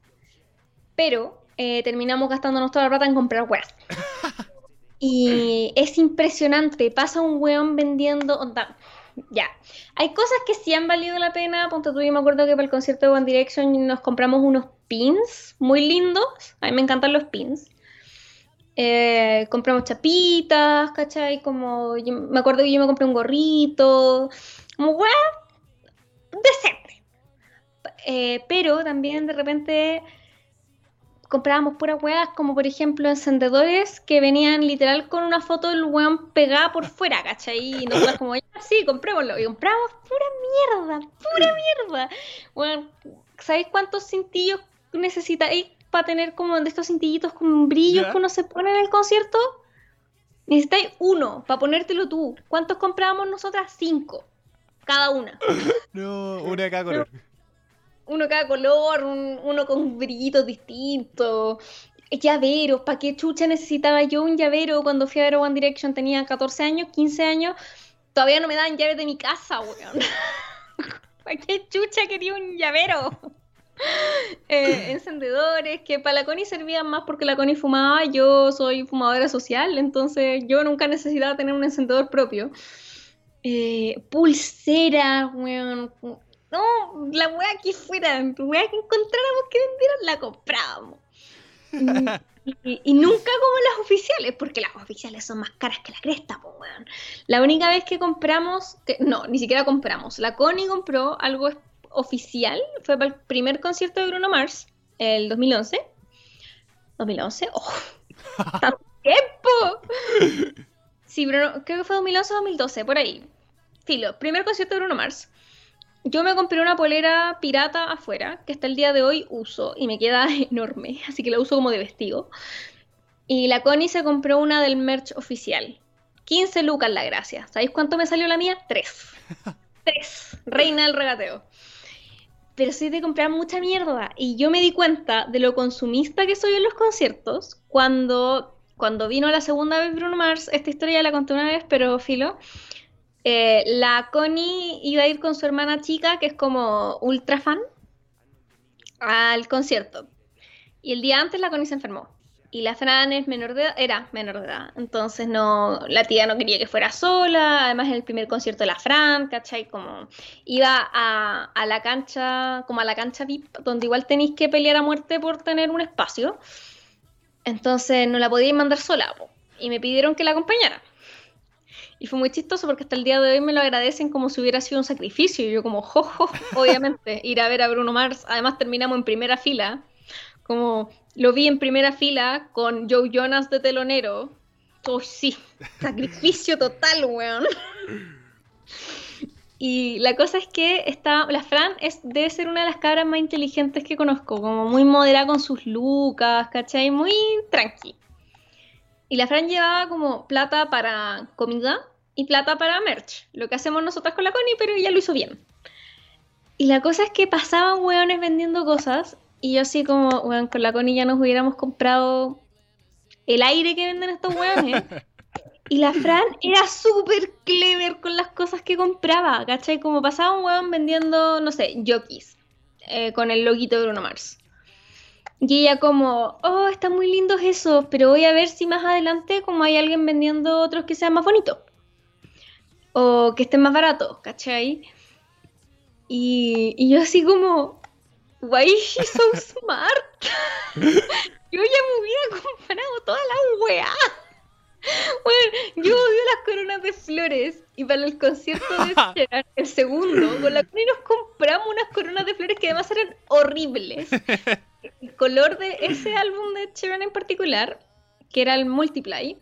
pero eh, terminamos gastándonos toda la plata en comprar weas. [LAUGHS] y es impresionante, pasa un weón vendiendo... Onda, ya, hay cosas que sí han valido la pena, ponte tú, yo me acuerdo que para el concierto de One Direction nos compramos unos pins muy lindos, a mí me encantan los pins. Eh, compramos chapitas, ¿cachai? Como, yo, me acuerdo que yo me compré un gorrito, como weá, decente. Eh, pero también de repente comprábamos puras weas, como por ejemplo encendedores que venían literal con una foto del weón pegada por fuera, ¿cachai? Y nosotros como, ya, sí, comprémoslo. Y compramos pura mierda, pura mierda. Bueno, ¿sabéis cuántos cintillos necesitáis para tener como de estos cintillitos con brillos que uno se pone en el concierto? Necesitáis uno para ponértelo tú. ¿Cuántos comprábamos nosotras? Cinco. Cada una. [LAUGHS] No, una de cada color. Uno cada color, un- uno con brillitos distintos, llaveros, ¿para qué chucha necesitaba yo un llavero cuando fui a ver One Direction? Tenía 14 años, 15 años, todavía no me daban llaves de mi casa, weón. [LAUGHS] ¿Para qué chucha quería un llavero? [LAUGHS] Eh, encendedores que para la Connie servían más porque la Connie fumaba, yo soy fumadora social, entonces yo nunca necesitaba tener un encendedor propio. Eh, pulseras, weón. No, la weá que fuera, la weá que encontráramos que vendieran, la comprábamos. Y, y- y nunca como las oficiales, porque las oficiales son más caras que la cresta, pues weón. La única vez que compramos, que, no, ni siquiera compramos. La Connie compró algo oficial, fue para el primer concierto de Bruno Mars, el 2011. 2011, oh, [LAUGHS] tanto tiempo. Sí, Bruno, creo que fue 2011 o 2012, por ahí. Filo, primer concierto de Bruno Mars. Yo me compré una polera pirata afuera, que hasta el día de hoy uso y me queda [LAUGHS] enorme, así que la uso como de vestido. Y la Connie se compró una del merch oficial. 15 lucas la gracia. ¿Sabéis cuánto me salió la mía? 3. 3. [LAUGHS] Reina del regateo. Pero soy de comprar mucha mierda. Y yo me di cuenta de lo consumista que soy en los conciertos cuando, cuando vino la segunda vez Bruno Mars. Esta historia ya la conté una vez, pero filo. Eh, la Connie iba a ir con su hermana chica, que es como ultra fan, al concierto. Y el día antes la Connie se enfermó. Y la Fran es menor de edad, era menor de edad. Entonces no, la tía no quería que fuera sola. Además, el primer concierto de la Fran, ¿cachai? Como iba a, la cancha, como a la cancha VIP, donde igual tenéis que pelear a muerte por tener un espacio. Entonces no la podía mandar sola. Y me pidieron que la acompañara. Y fue muy chistoso porque hasta el día de hoy me lo agradecen como si hubiera sido un sacrificio. Y yo como, jojo, obviamente, [LAUGHS] ir a ver a Bruno Mars. Además terminamos en primera fila. Como lo vi en primera fila con Joe Jonas de telonero. Oh, sí, sacrificio total, weón. [LAUGHS] Y la cosa es que está, la Fran es, debe ser una de las cabras más inteligentes que conozco, como muy moderada con sus lucas, ¿cachai? Muy tranqui. Y la Fran llevaba como plata para comida y plata para merch, lo que hacemos nosotras con la Connie, pero ella lo hizo bien. Y la cosa es que pasaban weones vendiendo cosas y yo así como, weón, con la Connie ya nos hubiéramos comprado el aire que venden estos weones. [LAUGHS] Y la Fran era súper clever con las cosas que compraba, ¿cachai? Como pasaba un weón vendiendo, no sé, jockeys, eh, con el loguito de Bruno Mars. Y ella como, oh, están muy lindos esos, pero voy a ver si más adelante como hay alguien vendiendo otros que sean más bonitos. O que estén más baratos, ¿cachai? Y, y yo así como, why is she so smart? [LAUGHS] yo ya me hubiera comprado toda la weá. Bueno, yo odio las coronas de flores y para el concierto de [LAUGHS] Sheeran, el segundo, con la Connie nos compramos unas coronas de flores que además eran horribles. [LAUGHS] El color de ese álbum de Sheeran en particular, que era el Multiply,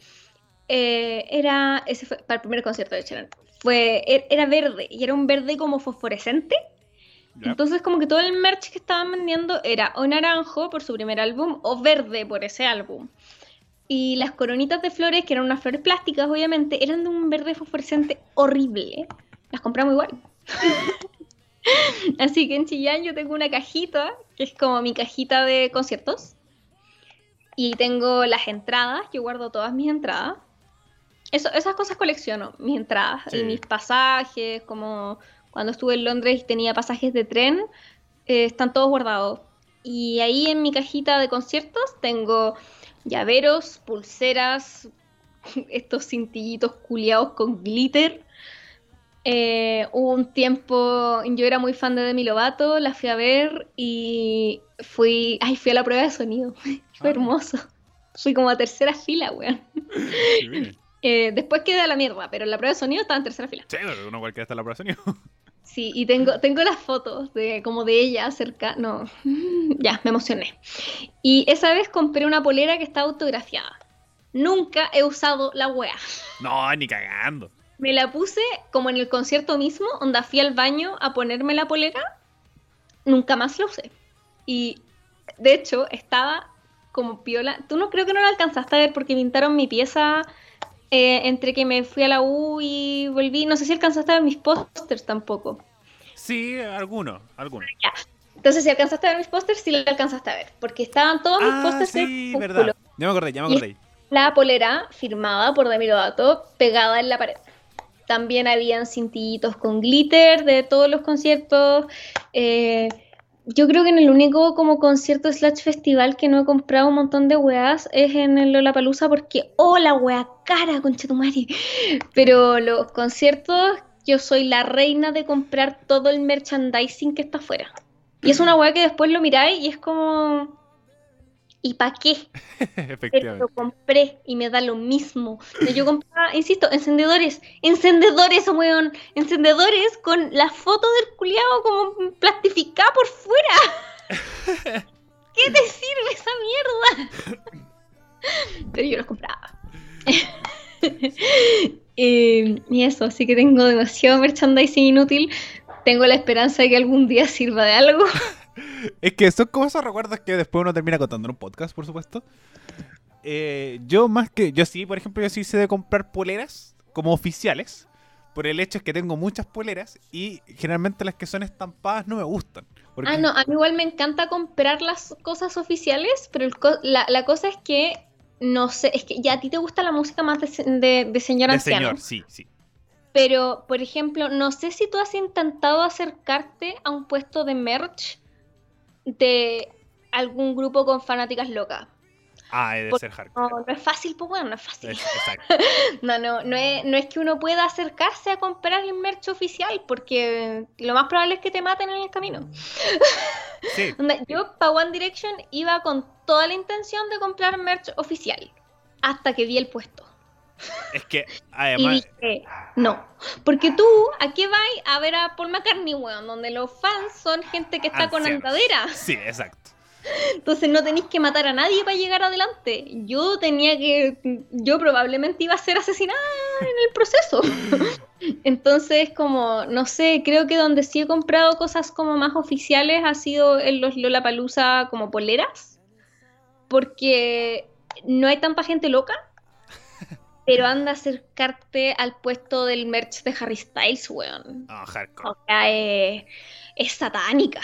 eh, era, ese fue para el primer concierto de Sheeran, fue, er- era verde y era un verde como fosforescente. Ya. Entonces como que todo el merch que estaban vendiendo era o naranjo por su primer álbum o verde por ese álbum. Y las coronitas de flores, que eran unas flores plásticas, obviamente, eran de un verde fosforescente horrible. Las compramos igual. [LAUGHS] Así que en Chillán yo tengo una cajita, que es como mi cajita de conciertos. Y tengo las entradas, yo guardo todas mis entradas. Eso, esas cosas colecciono, mis entradas Sí. y mis pasajes, como cuando estuve en Londres y tenía pasajes de tren, eh, están todos guardados. Y ahí en mi cajita de conciertos tengo llaveros, pulseras, [LAUGHS] estos cintillitos culiados con glitter. Eh, hubo un tiempo, yo era muy fan de Demi Lovato, la fui a ver y fui, ay, fui a la prueba de sonido. [LAUGHS] Fue Ah. hermoso. Fui como a tercera fila, weón. Eh, después quedé a la mierda, pero en la prueba de sonido estaba en tercera fila. Sí, pero uno cualquiera está en la prueba de sonido. [LAUGHS] Sí, y tengo, tengo las fotos de como de ella cerca. No, [LAUGHS] ya, me emocioné. Y esa vez compré una polera que está autografiada. Nunca he usado la wea. No, ni cagando. Me la puse como en el concierto mismo, donde fui al baño a ponerme la polera. Nunca más la usé. Y de hecho, estaba como piola. Tú no creo que no la alcanzaste a ver porque pintaron mi pieza eh, entre que me fui a la U y volví. No sé si alcanzaste a ver mis pósters tampoco. Sí, algunos, algunos. Entonces, si alcanzaste a ver mis pósters, sí la alcanzaste a ver. Porque estaban todos mis Ah, pósters sí, verdad. Ya me acordé, ya me Y- acordé. La polera firmada por Demi Lovato pegada en la pared. También habían cintillitos con glitter de todos los conciertos. Eh, yo creo que en el único como concierto slash festival que no he comprado un montón de weas es en el Lollapalooza porque, oh, la wea cara, conchetumare. Pero los conciertos, yo soy la reina de comprar todo el merchandising que está afuera. Y es una wea que después lo miráis y es como... ¿Y para qué? [LAUGHS] pero Efectivamente. lo compré y me da lo mismo. Yo compraba, insisto, encendedores, encendedores, weón, encendedores con la foto del culiado como plastificada por fuera. [LAUGHS] ¿Qué te sirve esa mierda? Pero yo los compraba. [LAUGHS] Eh, y eso, así que tengo demasiado merchandising inútil. Tengo la esperanza de que algún día sirva de algo. Es que son como esos recuerdos que después uno termina contando en un podcast, por supuesto. Eh, yo más que... Yo sí, por ejemplo, yo sí sé de comprar poleras como oficiales. Por el hecho es que tengo muchas poleras y generalmente las que son estampadas no me gustan. Porque- Ah, no, a mí igual me encanta comprar las cosas oficiales, pero el co- la, la cosa es que, no sé, es que ya a ti te gusta la música más de, de, de señor De anciano. señor, sí, sí. Pero, por ejemplo, no sé si tú has intentado acercarte a un puesto de merch de algún grupo con fanáticas locas. Ah, debe ser hardcore. No, no es fácil, pues bueno, no es fácil. Es- exacto. [LAUGHS] No, no, no es, no es que uno pueda acercarse a comprar el merch oficial, porque lo más probable es que te maten en el camino. Sí, [LAUGHS] Yo para One Direction iba con toda la intención de comprar merch oficial, hasta que vi el puesto. Es que Y además. dije, no. Porque tú, ¿a qué vas a ver a Paul McCartney, weón? Donde los fans son gente que está con andadera. Sí, exacto. Entonces no tenéis que matar a nadie para llegar adelante. Yo tenía que. Yo probablemente iba a ser asesinada en el proceso. [LAUGHS] Entonces, como, no sé, creo que donde sí he comprado cosas como más oficiales ha sido en los Lollapalooza como poleras. Porque no hay tanta gente loca. Pero anda a acercarte al puesto del merch de Harry Styles, weón. Ah, hardcore. O sea, es, es satánica.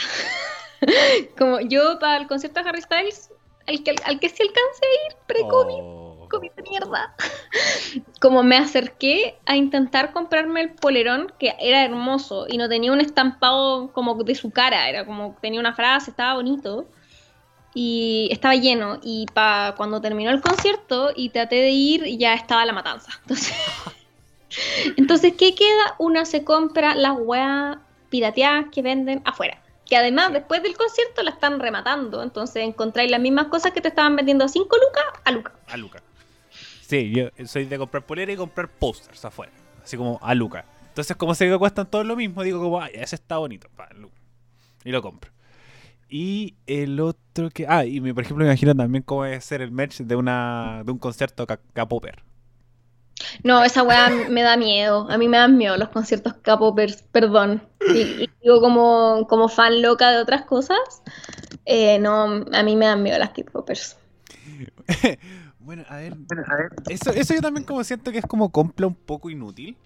[LAUGHS] Como yo para el concierto de Harry Styles, al que, al que sí alcance a ir pre-COVID, Oh. COVID de mierda. [LAUGHS] Como me acerqué a intentar comprarme el polerón, que era hermoso y no tenía un estampado como de su cara, era como tenía una frase, estaba bonito y estaba lleno. Y pa, cuando terminó el concierto y traté de ir, ya estaba la matanza. [LAUGHS] Entonces, [LAUGHS] entonces ¿qué queda? Una se compra las weas pirateadas que venden afuera. Que además, después del concierto, la están rematando. Entonces encontráis las mismas cosas que te estaban vendiendo a 5 lucas a lucas. A Luca. Sí, yo soy de comprar polera y comprar posters afuera. Así como a Luca. Entonces, como sé que cuestan todos lo mismo, digo como, ay, ese está bonito. pa. Y lo compro. Y el otro que. Ah, y me- por ejemplo, me imagino también cómo debe ser el merch de una de un concierto K-Popper. No, esa weá me da miedo. A mí me dan miedo los conciertos K-popers, perdón. Y, y digo como, como fan loca de otras cosas. eh, no, a mí me dan miedo las K-popers. [LAUGHS] Bueno, a ver. Eso, eso yo también como siento que es como compra un poco inútil.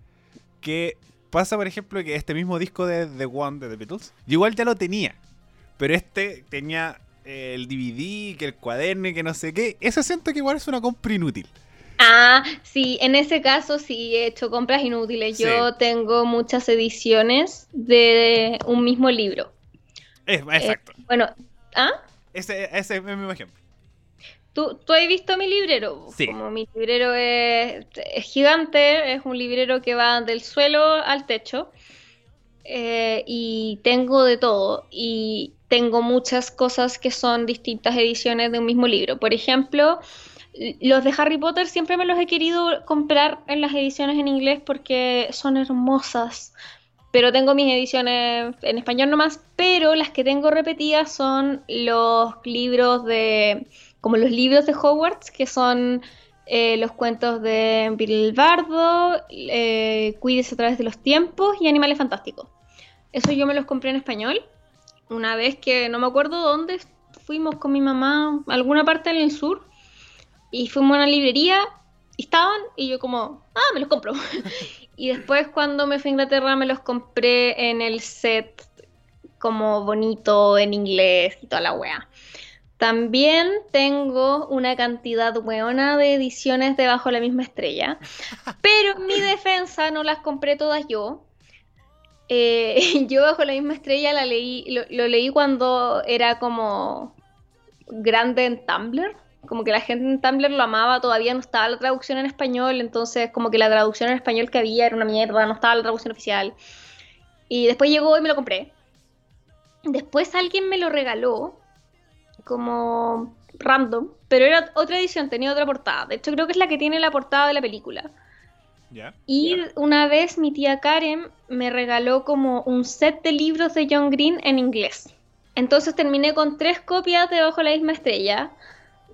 Que pasa, por ejemplo, que este mismo disco de The One de The Beatles, yo igual ya lo tenía. Pero este tenía eh, el DVD, que el cuaderno y que no sé qué. Eso siento que igual es una compra inútil. Ah, sí, en ese caso sí he hecho compras inútiles. Yo tengo muchas ediciones de un mismo libro. Es, exacto. Bueno, ¿ah? Ese, ese es mi mismo ejemplo. ¿Tú, tú has visto mi librero? Sí. Como mi librero es, es gigante, es un librero que va del suelo al techo. eh, y tengo de todo. Y tengo muchas cosas que son distintas ediciones de un mismo libro. Por ejemplo, los de Harry Potter siempre me los he querido comprar en las ediciones en inglés porque son hermosas. Pero tengo mis ediciones en español nomás, pero las que tengo repetidas son los libros de como los libros de Hogwarts, que son eh, los cuentos de Bilbardo, eh, Cuídese a través de los tiempos y Animales Fantásticos. Eso yo me los compré en español. Una vez que no me acuerdo dónde fuimos con mi mamá, alguna parte en el sur, y fuimos a una librería y estaban, y yo como, ah, me los compro. [LAUGHS] y después cuando me fui a Inglaterra me los compré en el set como bonito en inglés y toda la wea. También tengo una cantidad buena de ediciones de Bajo la misma estrella, pero en mi defensa no las compré todas yo. Eh, [LAUGHS] yo Bajo la misma estrella la leí, lo, lo leí cuando era como grande en Tumblr, como que la gente en Tumblr lo amaba, todavía no estaba la traducción en español, entonces como que la traducción en español que había era una mierda, no estaba la traducción oficial. Y después llegó y me lo compré. Después alguien me lo regaló como random, pero era otra edición, tenía otra portada. De hecho, creo que es la que tiene la portada de la película. Y una vez mi tía Karen me regaló como un set de libros de John Green en inglés. Entonces terminé con tres copias de Bajo la misma estrella,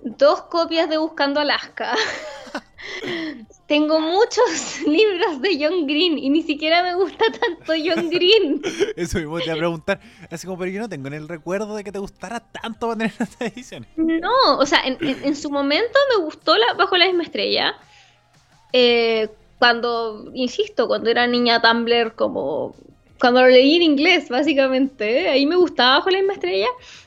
dos copias de Buscando Alaska. [LAUGHS] Tengo muchos [LAUGHS] libros de John Green y ni siquiera me gusta tanto John Green. [LAUGHS] Eso mismo te iba a preguntar. Así como, pero yo no tengo en el recuerdo de que te gustara tanto para tener esta edición. No, o sea, en, en- en su momento me gustó la, Bajo la misma estrella. Eh, cuando, insisto, cuando era niña Tumblr, como cuando lo leí en inglés, básicamente, ahí me gustaba Bajo la misma estrella,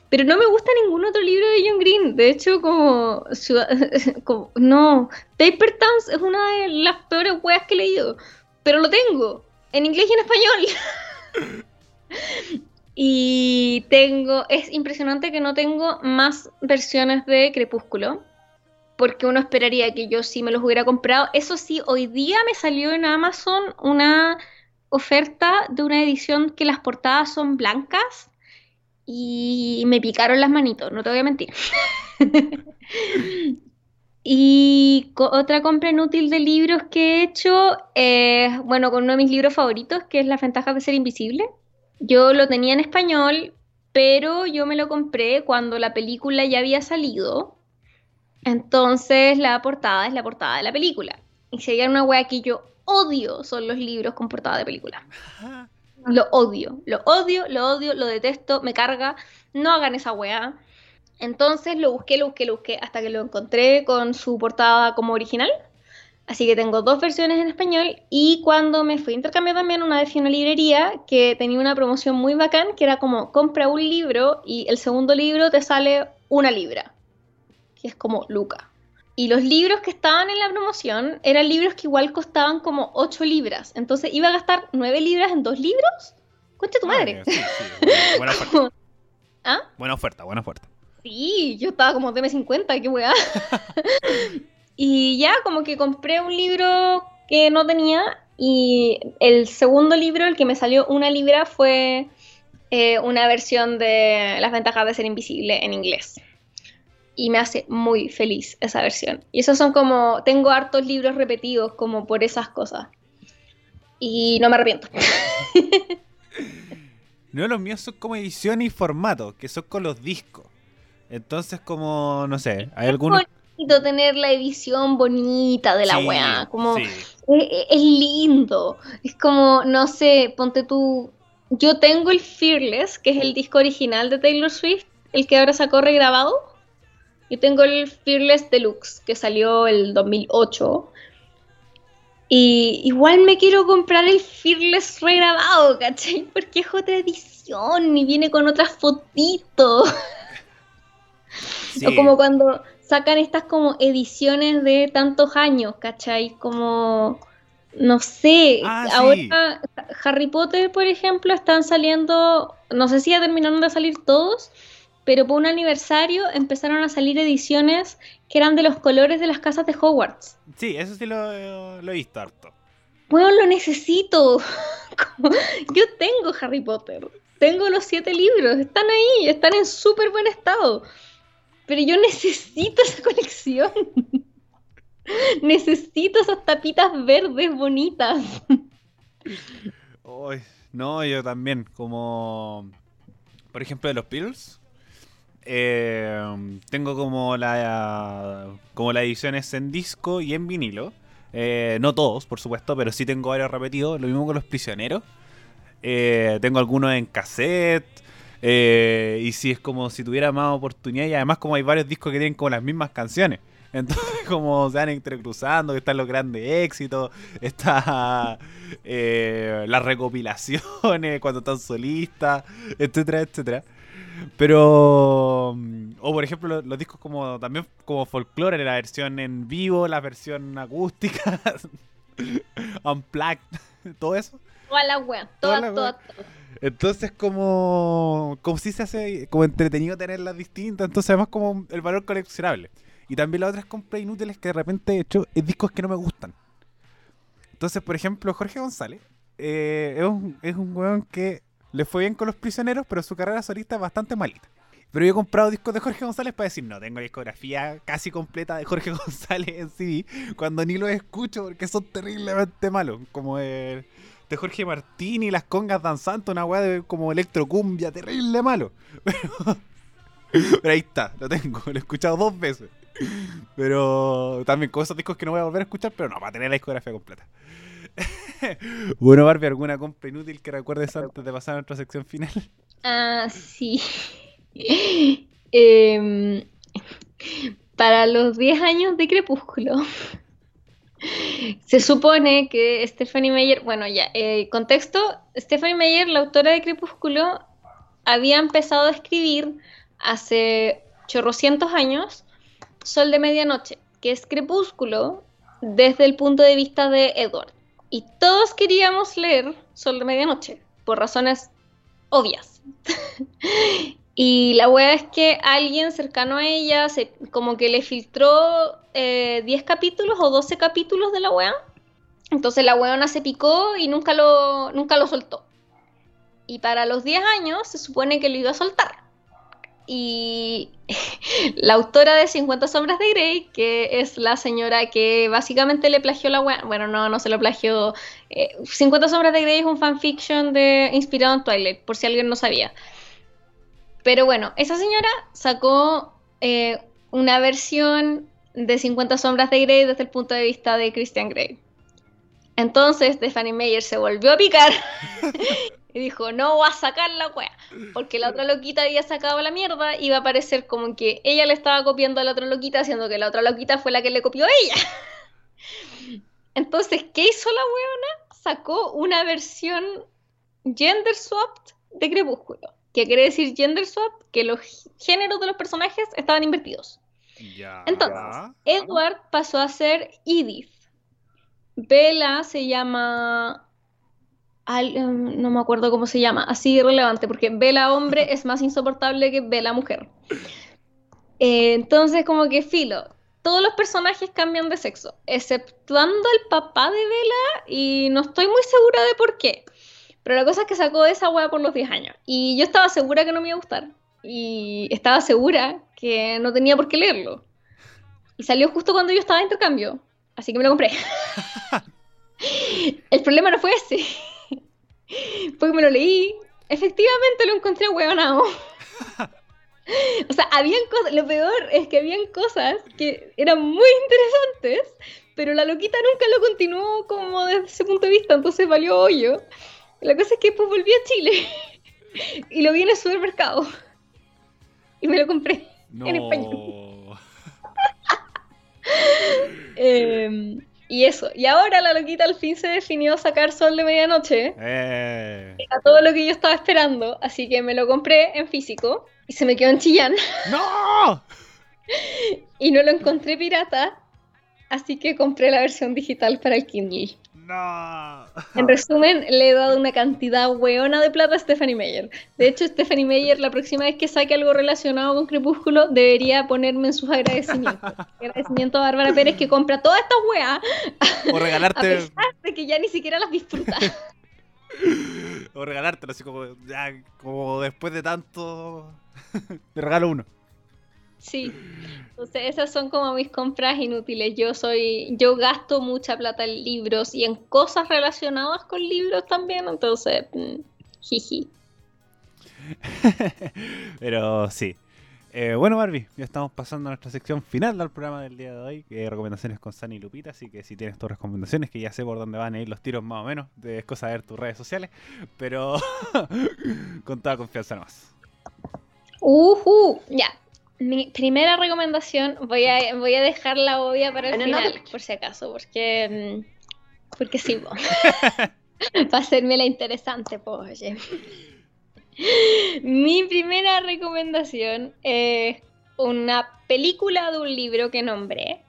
pero no me gusta ningún otro libro de John Green. De hecho, [LAUGHS] como- no, Paper Towns es una de las peores weas que he leído. pero lo tengo, en inglés y en español. [LAUGHS] y tengo, es impresionante que no tengo más versiones de Crepúsculo, porque uno esperaría que yo sí me los hubiera comprado. Eso sí, hoy día me salió en Amazon una oferta de una edición que las portadas son blancas y me picaron las manitos, no te voy a mentir. [LAUGHS] y otra compra inútil de libros que he hecho, es, bueno, con uno de mis libros favoritos, que es Las ventajas de ser invisible. Yo lo tenía en español, pero yo me lo compré cuando la película ya había salido. Entonces la portada es la portada de la película. Y si hay una wea que yo odio son los libros con portada de película. Lo odio, lo odio, lo odio, lo detesto, me carga. No hagan esa weá. Entonces lo busqué, lo busqué, lo busqué hasta que lo encontré con su portada como original. Así que tengo dos versiones en español y cuando me fui a intercambiar también una vez en una librería que tenía una promoción muy bacán que era como compra un libro y el segundo libro te sale una libra, que es como Luca. Y los libros que estaban en la promoción eran libros que igual costaban como 8 libras. Entonces iba a gastar 9 libras en dos libros. Cuente tu ah, madre. [LAUGHS] buena, oferta. ¿Ah? Buena oferta, buena oferta. Sí, yo estaba como deme 50, qué weá. [LAUGHS] y ya como que compré un libro que no tenía y el segundo libro, el que me salió una libra, fue eh, una versión de Las ventajas de ser invisible en inglés y me hace muy feliz esa versión. Y esos son como, tengo hartos libros repetidos como por esas cosas. Y no me arrepiento. [LAUGHS] no, los míos son como edición y formato, que son con los discos. Entonces como, no sé, hay algunos... Es bonito tener la edición bonita de la weá, como... Es, es lindo. Es como, no sé, ponte tú... Yo tengo el Fearless, que es el disco original de Taylor Swift, el que ahora sacó regrabado yo tengo el Fearless Deluxe que salió el 2008. Y igual me quiero comprar el Fearless regrabado, ¿cachai? [LAUGHS] Porque es otra edición y viene con otras fotitos. O como cuando sacan estas como ediciones de tantos años, ¿cachai? Como, no sé, ah, ahora Harry Potter, por ejemplo, están saliendo, no sé si ya terminaron de salir todos, pero por un aniversario empezaron a salir ediciones que eran de los colores de las casas de Hogwarts. Sí, eso sí lo, he visto harto. Bueno, lo necesito. [LAUGHS] Yo tengo Harry Potter. Tengo los siete libros. Están ahí, están en súper buen estado. Pero yo necesito esa colección. [LAUGHS] necesito esas tapitas verdes bonitas. no, yo también. Como, por ejemplo, de los Beatles eh, tengo como la como las ediciones en disco y en vinilo. Eh, no todos, por supuesto, pero sí tengo varios repetidos. Lo mismo con los prisioneros. Eh, tengo algunos en cassette. y si es como si tuviera más oportunidad. Y además, como hay varios discos que tienen como las mismas canciones. [LAUGHS] Entonces, como se van entrecruzando, que están los grandes éxitos, está las recopilaciones [LAUGHS] cuando están solistas, etcétera, etcétera. Pero. O por ejemplo, los, discos como también como folclore, la versión en vivo, la versión acústica, [LAUGHS] unplugged, [LAUGHS] todo eso. Toda la wea, toda, toda, Entonces como. Como si se hace como entretenido tenerlas distintas. Entonces además como el valor coleccionable. Y también las otras compras inútiles que de repente he hecho es discos que no me gustan. Entonces, por ejemplo, Jorge González eh, es, un, es un weón que le fue bien con los prisioneros, pero su carrera solista es bastante malita. Pero yo he comprado discos de Jorge González para decir, no, tengo discografía casi completa de Jorge [LAUGHS] González en CD, cuando ni los escucho porque son terriblemente malos. Como de, de Jorge Martín y las congas danzantes, una weá de como electrocumbia, terrible malo. [LAUGHS] Pero, ahí está, lo tengo, lo he escuchado dos veces. Pero también con esos discos que no voy a volver a escuchar, pero no, para tener la discografía completa. [LAUGHS] bueno, Barbie, ¿alguna compra inútil que recuerdes antes de pasar a nuestra sección final? Ah, sí. [LAUGHS] Em, para los 10 años de Crepúsculo, se supone que Stephanie Meyer, bueno, ya, eh, contexto, Stephanie Meyer, la autora de Crepúsculo, había empezado a escribir hace chorrocientos años Sol de Medianoche, que es Crepúsculo desde el punto de vista de Edward y todos queríamos leer Sol de Medianoche, por razones obvias. [LAUGHS] y la wea es que alguien cercano a ella se, como que le filtró 10 eh, capítulos o 12 capítulos de la wea. Entonces la weona se picó y nunca lo, nunca lo soltó. Y para los 10 años se supone que lo iba a soltar. Y [LAUGHS] la autora de 50 sombras de Grey, que es la señora que básicamente le plagió la web, bueno, no, no se lo plagió. 50 eh, sombras de Grey es un fanfiction de, inspirado en Twilight, por si alguien no sabía. Pero bueno, esa señora sacó eh, una versión de 50 sombras de Grey desde el punto de vista de Christian Grey. Entonces Stephanie Meyer se volvió a picar [LAUGHS] [LAUGHS] y dijo, no voy a sacar la wea, porque la otra loquita había sacado la mierda y iba a parecer como que ella le estaba copiando a la otra loquita, haciendo que la otra loquita fue la que le copió a ella. [LAUGHS] Entonces, ¿qué hizo la weona? Sacó una versión gender swapped de Crepúsculo. ¿Qué quiere decir gender swap? Que los géneros de los personajes estaban invertidos. Entonces, Edward pasó a ser Edith. Bella se llama Em, no me acuerdo cómo se llama, así irrelevante, porque Vela hombre [LAUGHS] es más insoportable que Vela mujer. Eh, entonces, como que filo, todos los personajes cambian de sexo, exceptuando el papá de Vela, y no estoy muy segura de por qué. Pero la cosa es que sacó esa hueá por los 10 años. Y yo estaba segura que no me iba a gustar. Y estaba segura que no tenía por qué leerlo. Y salió justo cuando yo estaba de intercambio. Así que me lo compré. [LAUGHS] el problema no fue ese. Porque me lo leí. Efectivamente lo encontré huevonado. [LAUGHS] o sea, habían cosas, lo peor es que habían cosas que eran muy interesantes, pero la loquita nunca lo continuó como desde ese punto de vista, entonces valió hoyo. La cosa es que después volví a Chile [LAUGHS] y lo vi en el supermercado [LAUGHS] y me lo compré en español. eh, y eso, y ahora la loquita al fin se definió sacar Sol de Medianoche. Eh. Era todo lo que yo estaba esperando, así que me lo compré en físico y se me quedó en Chillán. [LAUGHS] ¡No! y no lo encontré pirata, así que compré la versión digital para el Kindle. No. En [LAUGHS] resumen, le he dado una cantidad hueona de plata a Stephanie Meyer. De hecho, Stephanie Meyer, la próxima vez que saque algo relacionado con Crepúsculo, debería ponerme en sus agradecimientos. [LAUGHS] Agradecimiento a Bárbara Pérez que compra todas estas weas. O regalarte. [LAUGHS] A pesar de que ya ni siquiera las disfruta. o regalártelo así como, ya, como después de tanto. Te regalo uno. Sí. Entonces esas son como mis compras inútiles. Yo soy, yo gasto mucha plata en libros y en cosas relacionadas con libros también, entonces, mm, jiji. [LAUGHS] Pero sí. Eh, bueno, Barbie, ya estamos pasando a nuestra sección final del programa del día de hoy, que es recomendaciones con Sani y Lupita, así que si tienes tus recomendaciones, que ya sé por dónde van a ir los tiros más o menos, es cosa de ver tus redes sociales, pero [LAUGHS] con toda confianza nomás. Uh, ya, mi primera recomendación, voy a, voy a dejar la obvia para el final, por si acaso, porque, mm, porque sí, para hacerme la interesante, pues, oye. Mi primera recomendación es una película de un libro que nombré,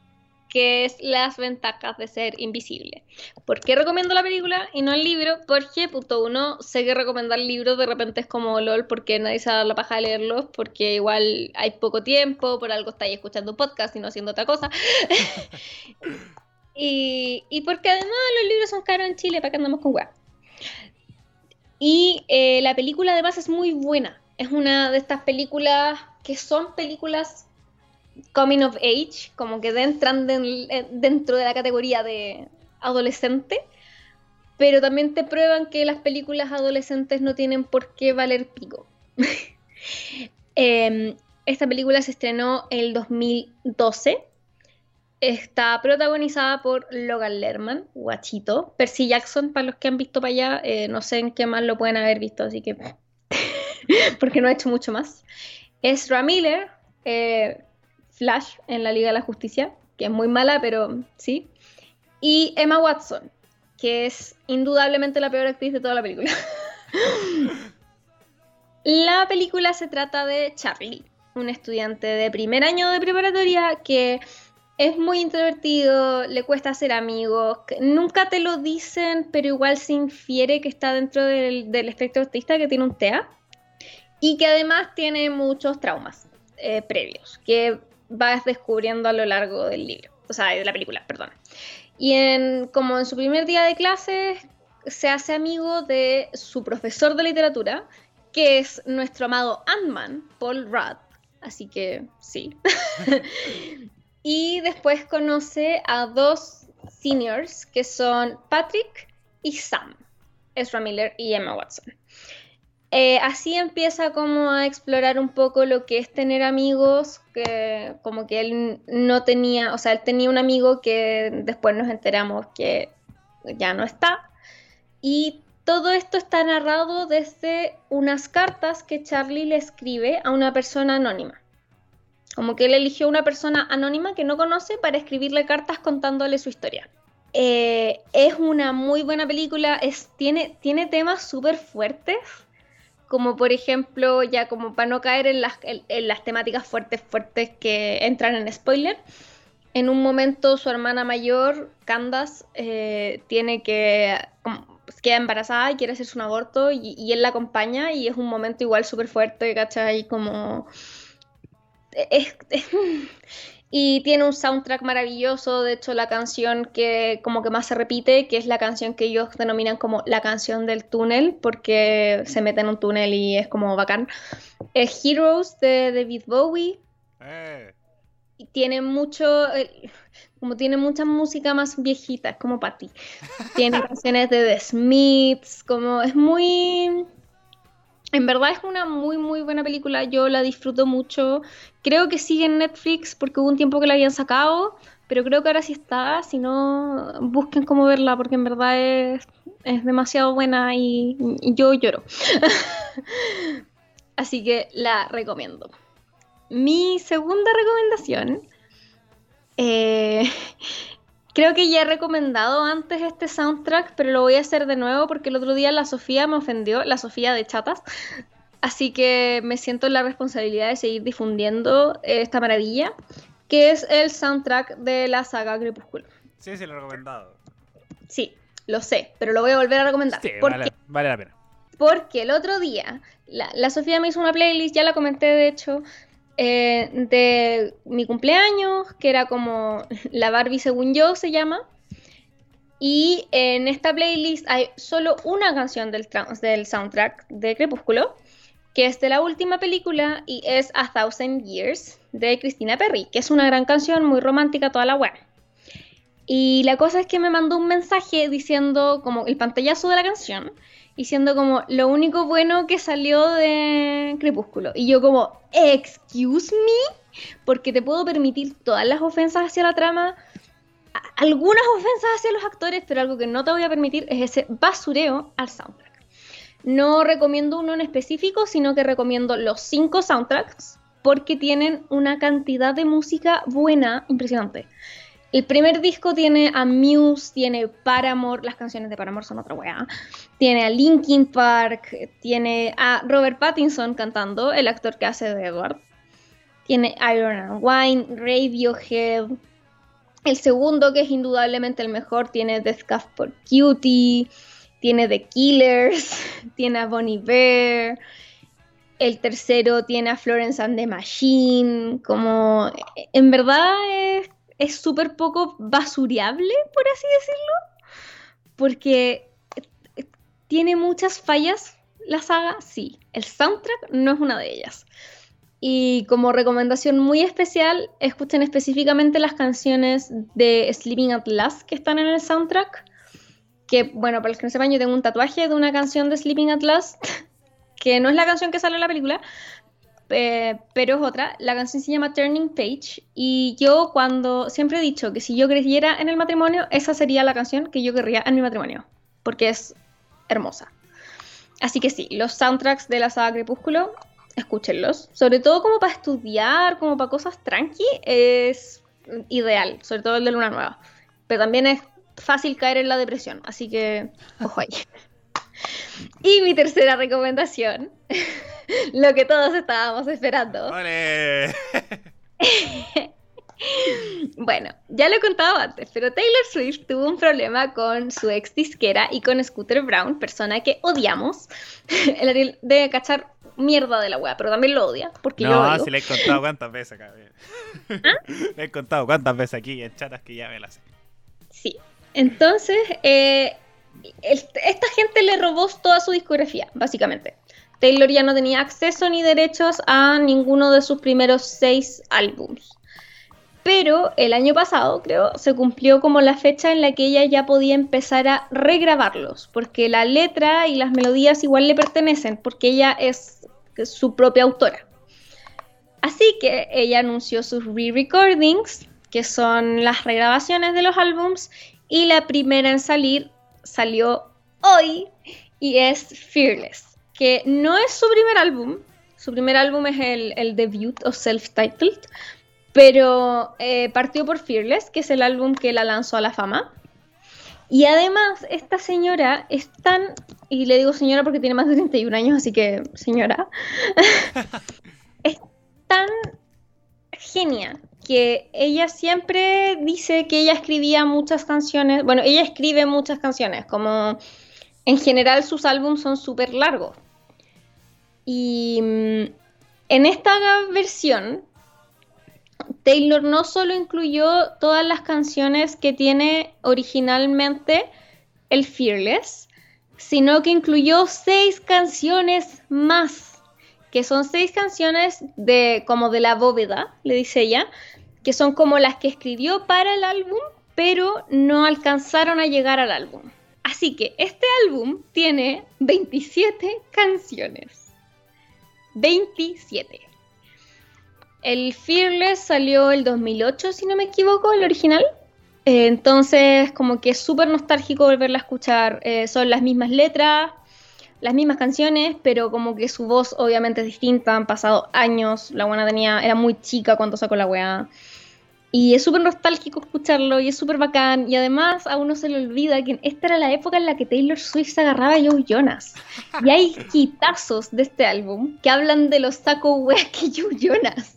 que es las ventajas de ser invisible. ¿Por qué recomiendo la película y no el libro? Porque, punto uno, sé que recomendar libros de repente es como LOL porque nadie se da la paja de leerlos, porque igual hay poco tiempo, por algo estáis escuchando podcast y no haciendo otra cosa. [LAUGHS] y, porque además los libros son caros en Chile, para que andamos con weá. Y eh, la película además es muy buena. Es una de estas películas que son películas coming of age, como que entran eh, dentro de la categoría de adolescente, pero también te prueban que las películas adolescentes no tienen por qué valer pico. [LAUGHS] Em, esta película se estrenó el 2012. Está protagonizada por Logan Lerman, guachito. Percy Jackson, para los que han visto para allá, eh, no sé en qué más lo pueden haber visto, así que. [LAUGHS] porque no ha hecho mucho más. Ezra Miller, eh, Flash en la Liga de la Justicia, que es muy mala, pero sí. Y Emma Watson, que es indudablemente la peor actriz de toda la película. [LAUGHS] la película se trata de Charlie, un estudiante de primer año de preparatoria que Es muy introvertido, le cuesta hacer amigos, nunca te lo dicen, pero igual se infiere que está dentro del, espectro autista, que tiene un TEA, y que además tiene muchos traumas eh, previos, que vas descubriendo a lo largo del libro, o sea, de la película, perdón. Y como en su primer día de clases, se hace amigo de su profesor de literatura, que es nuestro amado Ant-Man, Paul Rudd. Así que sí. [LAUGHS] y después conoce a dos seniors que son Patrick y Sam, Ezra Miller y Emma Watson. Eh, así empieza como a explorar un poco lo que es tener amigos, que como que él no tenía, o sea, él tenía un amigo que después nos enteramos que ya no está. Y todo esto está narrado desde unas cartas que Charlie le escribe a una persona anónima. Como que él eligió una persona anónima que no conoce para escribirle cartas contándole su historia. Eh, es una muy buena película, es, tiene, tiene temas súper fuertes, como por ejemplo, ya como para no caer en las, en, las temáticas fuertes, fuertes que entran en spoiler. En un momento su hermana mayor, Candace, eh, tiene que queda embarazada y quiere hacerse un aborto y, él la acompaña y es un momento igual súper fuerte, ¿cachai? Como y tiene un soundtrack maravilloso, de hecho la canción que como que más se repite, que es la canción que ellos denominan como la canción del túnel, porque se mete en un túnel y es como bacán. Es Heroes de David Bowie. Eh. Y tiene mucho, eh, como tiene mucha música más viejita, es como para ti. Tiene [LAUGHS] canciones de The Smiths, como es muy en verdad es una muy muy buena película, yo la disfruto mucho. Creo que sigue en Netflix porque hubo un tiempo que la habían sacado, pero creo que ahora sí está, si no, busquen cómo verla porque en verdad es, demasiado buena y, yo lloro. [LAUGHS] Así que la recomiendo. Mi segunda recomendación eh, Creo que ya he recomendado antes este soundtrack, pero lo voy a hacer de nuevo porque el otro día la Sofía me ofendió, la Sofía de Chatas. Así que me siento en la responsabilidad de seguir difundiendo esta maravilla, que es el soundtrack de la saga Crepúsculo. Sí, sí, lo he recomendado. Sí, lo sé, pero lo voy a volver a recomendar. Sí, vale, vale, la pena. Porque el otro día, la, la Sofía me hizo una playlist, ya la comenté de hecho, eh, de mi cumpleaños, que era como [LAUGHS] la Barbie según yo se llama. Y en esta playlist hay solo una canción del, del soundtrack de Crepúsculo, que es de la última película y es A Thousand Years de Christina Perry, que es una gran canción, muy romántica, toda la web. Y la cosa es que me mandó un mensaje diciendo como el pantallazo de la canción y siendo como lo único bueno que salió de Crepúsculo. Y yo como, excuse me, porque te puedo permitir todas las ofensas hacia la trama, algunas ofensas hacia los actores, pero algo que no te voy a permitir es ese basureo al soundtrack. No recomiendo uno en específico, sino que recomiendo los cinco soundtracks porque tienen una cantidad de música buena impresionante. El primer disco tiene a Muse, tiene Paramore, las canciones de Paramore son otra weá. Tiene a Linkin Park, tiene a Robert Pattinson cantando, el actor que hace de Edward. Tiene Iron and Wine, Radiohead. El segundo, que es indudablemente el mejor, tiene Death Cuff for Cutie, tiene The Killers, [LAUGHS] tiene a Bonnie Bear. El tercero tiene a Florence and the Machine. Como en verdad es es súper poco basureable, por así decirlo, porque tiene muchas fallas la saga, sí, el soundtrack no es una de ellas. Y como recomendación muy especial, escuchen específicamente las canciones de Sleeping at Last que están en el soundtrack. Que, bueno, para los que no sepan, yo tengo un tatuaje de una canción de Sleeping at Last, [LAUGHS] que no es la canción que sale en la película, eh, pero es otra. La canción se llama Turning Page y yo cuando siempre he dicho que si yo creyera en el matrimonio, esa sería la canción que yo querría en mi matrimonio, porque es hermosa. Así que sí, los soundtracks de la saga Crepúsculo, escúchenlos. Sobre todo como para estudiar, como para cosas tranqui, es ideal, sobre todo el de Luna Nueva. Pero también es fácil caer en la depresión, así que ojo ahí. Y mi tercera recomendación [LAUGHS] lo que todos estábamos esperando. [LAUGHS] Bueno, ya lo he contado antes, pero Taylor Swift tuvo un problema con su ex disquera y con Scooter Brown, persona que odiamos. [LAUGHS] El Ariel debe cachar mierda de la weá, pero también lo odia. Porque no, yo si le he contado cuántas veces acá. ¿Ah? Le he contado cuántas veces aquí en chatas que ya me las sé. Sí. Entonces, eh, esta gente le robó toda su discografía, básicamente. Taylor ya no tenía acceso ni derechos a ninguno de sus primeros seis álbums. Pero el año pasado, creo, se cumplió como la fecha en la que ella ya podía empezar a regrabarlos, porque la letra y las melodías igual le pertenecen, porque ella es su propia autora. Así que ella anunció sus re-recordings, que son las regrabaciones de los álbums, y la primera en salir salió hoy y es Fearless, que no es su primer álbum, su primer álbum es el, el debut o self-titled, pero eh, partió por Fearless, que es el álbum que la lanzó a la fama. Y además, esta señora es tan, y le digo señora porque tiene más de 31 años, así que señora, [LAUGHS] es tan genia que ella siempre dice que ella escribía muchas canciones, bueno, ella escribe muchas canciones, como en general sus álbumes son súper largos. Y mm, en esta versión Taylor no solo incluyó todas las canciones que tiene originalmente el Fearless, sino que incluyó seis canciones más, que son seis canciones de como de la bóveda, le dice ella, que son como las que escribió para el álbum, pero no alcanzaron a llegar al álbum. Así que este álbum tiene 27 canciones. 27. El Fearless salió el 2008, si no me equivoco, el original. Eh, entonces, como que es súper nostálgico volverla a escuchar. Eh, son las mismas letras, las mismas canciones, pero como que su voz obviamente es distinta. Han pasado años. La buena tenía, era muy chica cuando sacó la weá. Y es súper nostálgico escucharlo y es súper bacán. Y además a uno se le olvida que esta era la época en la que Taylor Swift se agarraba a Joe Jonas. Y hay [LAUGHS] quitazos de este álbum que hablan de los saco weas que [LAUGHS] Joe Jonas.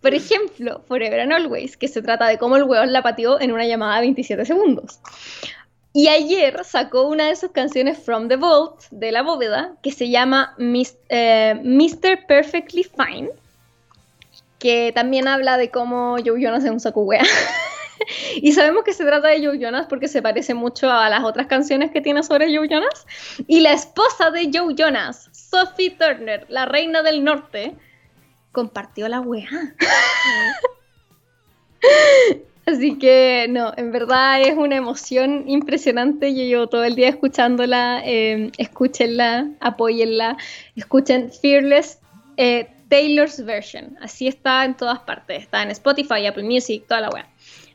Por ejemplo, Forever and Always, que se trata de cómo el weón la pateó en una llamada de 27 segundos. Y ayer sacó una de sus canciones From the Vault, de la bóveda, que se llama Mr. Eh, Perfectly Fine que también habla de cómo Joe Jonas es un saco wea. [LAUGHS] y sabemos que se trata de Joe Jonas porque se parece mucho a las otras canciones que tiene sobre Joe Jonas. Y la esposa de Joe Jonas, Sophie Turner, la reina del norte, compartió la wea. [LAUGHS] Así que no, en verdad es una emoción impresionante. Yo llevo todo el día escuchándola. Eh, escúchenla, apóyenla. Escuchen Fearless. Eh, Taylor's Version. Así está en todas partes. Está en Spotify, Apple Music, toda la web.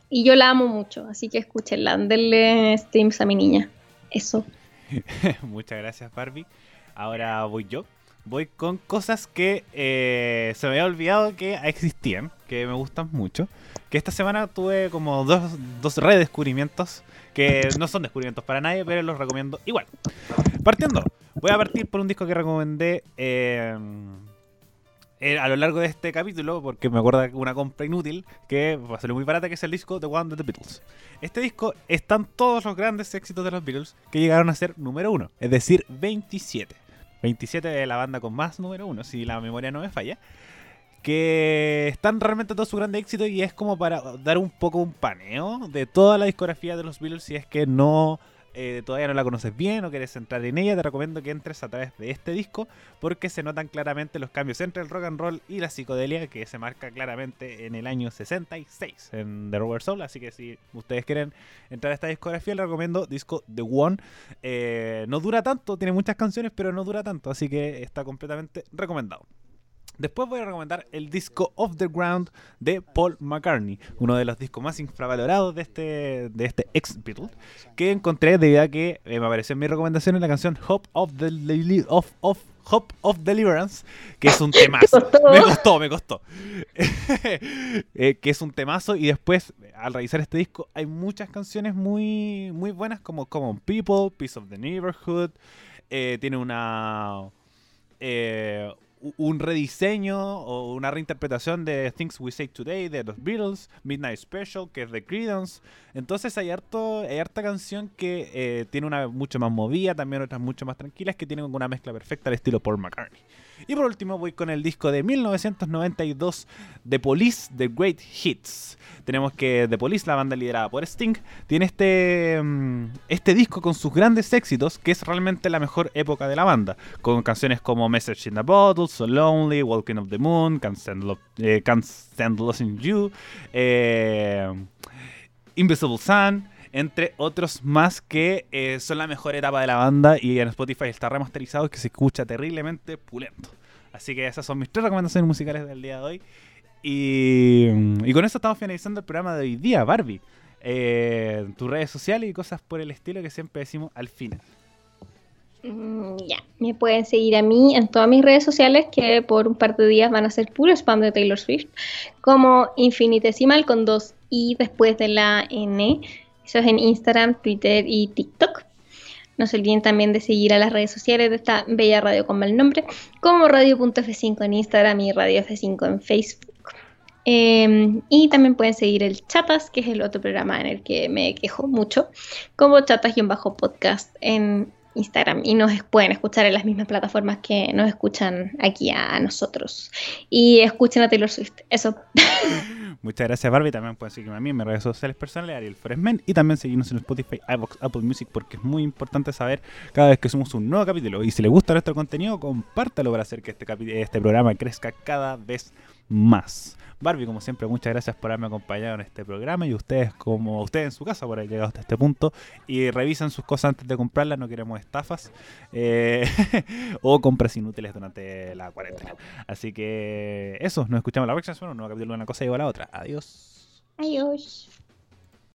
Y yo la amo mucho, así que escúchenla, denle streams a mi niña. Eso. [LAUGHS] Muchas gracias, Barbie. Ahora voy yo. Voy con cosas que eh, se me había olvidado que existían, que me gustan mucho. Que esta semana tuve como dos, dos redescubrimientos, que no son descubrimientos para nadie, pero los recomiendo igual. Partiendo, voy a partir por un disco que recomendé. Eh, a lo largo de este capítulo, porque me acuerdo una compra inútil que ser muy barata, que es el disco The One of the Beatles. Este disco están todos los grandes éxitos de los Beatles que llegaron a ser número uno, es decir, 27. 27 de la banda con más número uno, si la memoria no me falla. Que están realmente todos su grande éxito y es como para dar un poco un paneo de toda la discografía de los Beatles si es que no eh, todavía no la conoces bien o quieres entrar en ella, te recomiendo que entres a través de este disco porque se notan claramente los cambios entre el rock and roll y la psicodelia que se marca claramente en el año 66 en The Rubber Soul. Así que si ustedes quieren entrar a esta discografía, les recomiendo disco The One. Eh, no dura tanto, tiene muchas canciones, pero no dura tanto, así que está completamente recomendado. Después voy a recomendar el disco Off the Ground de Paul McCartney, uno de los discos más infravalorados de este, de este ex Beatle, que encontré debido a que eh, me apareció en mi recomendación en la canción Hope of, the of, of, Hope of Deliverance, que es un [LAUGHS] temazo. Me costó, me costó. [LAUGHS] Eh, que es un temazo y después, al revisar este disco, hay muchas canciones muy, muy buenas como Common People, Piece of the Neighborhood, eh, tiene una un rediseño o una reinterpretación de Things We Say Today de los Beatles, Midnight Special, que es de Creedence. Entonces hay, harto, hay harta canción que eh, tiene una mucho más movida, también otras mucho más tranquilas, que tienen una mezcla perfecta al estilo Paul McCartney. Y por último voy con el disco de 1992 de Police, The Great Hits. Tenemos que The Police, la banda liderada por Sting, tiene este, mm, este disco con sus grandes éxitos, que es realmente la mejor época de la banda, con canciones como Message in the Bottle, So Lonely, Walking of the Moon, Can't Stand, eh, Losing You, eh, Invisible Sun entre otros más que eh, son la mejor etapa de la banda y en Spotify está remasterizado que se escucha terriblemente pulento. Así que esas son mis tres recomendaciones musicales del día de hoy. Y, con eso estamos finalizando el programa de hoy día, Barbie. Eh, tus redes sociales y cosas por el estilo que siempre decimos al final. Mm, ya, me pueden seguir a mí en todas mis redes sociales que por un par de días van a ser puro spam de Taylor Swift, como infinitesimal con dos i después de la n. Eso es en Instagram, Twitter y TikTok. No se olviden también de seguir a las redes sociales de esta bella radio con mal nombre, como radio.f5 en Instagram y Radio F5 en Facebook. Em, y también pueden seguir el Chatas, que es el otro programa en el que me quejo mucho, como Chatas-podcast en Instagram y nos pueden escuchar en las mismas plataformas que nos escuchan aquí a, nosotros. Y escuchen a Taylor Swift. Eso. [LAUGHS] Muchas gracias, Barbie. También pueden seguirme a mí en mis redes sociales personales, Ariel Fresmen, y también seguirnos en Spotify, iVoox, Apple Music, porque es muy importante saber cada vez que subimos un nuevo capítulo. Y si les gusta nuestro contenido, compártalo para hacer que este, este programa crezca cada vez más. Barbie, como siempre, muchas gracias por haberme acompañado en este programa y ustedes, como ustedes en su casa, por haber llegado hasta este punto y revisan sus cosas antes de comprarlas, no queremos estafas eh, [LAUGHS] o compras inútiles durante la cuarentena. Así que eso, nos escuchamos la próxima semana, un nuevo capítulo de una cosa y a la otra. Adiós. Adiós.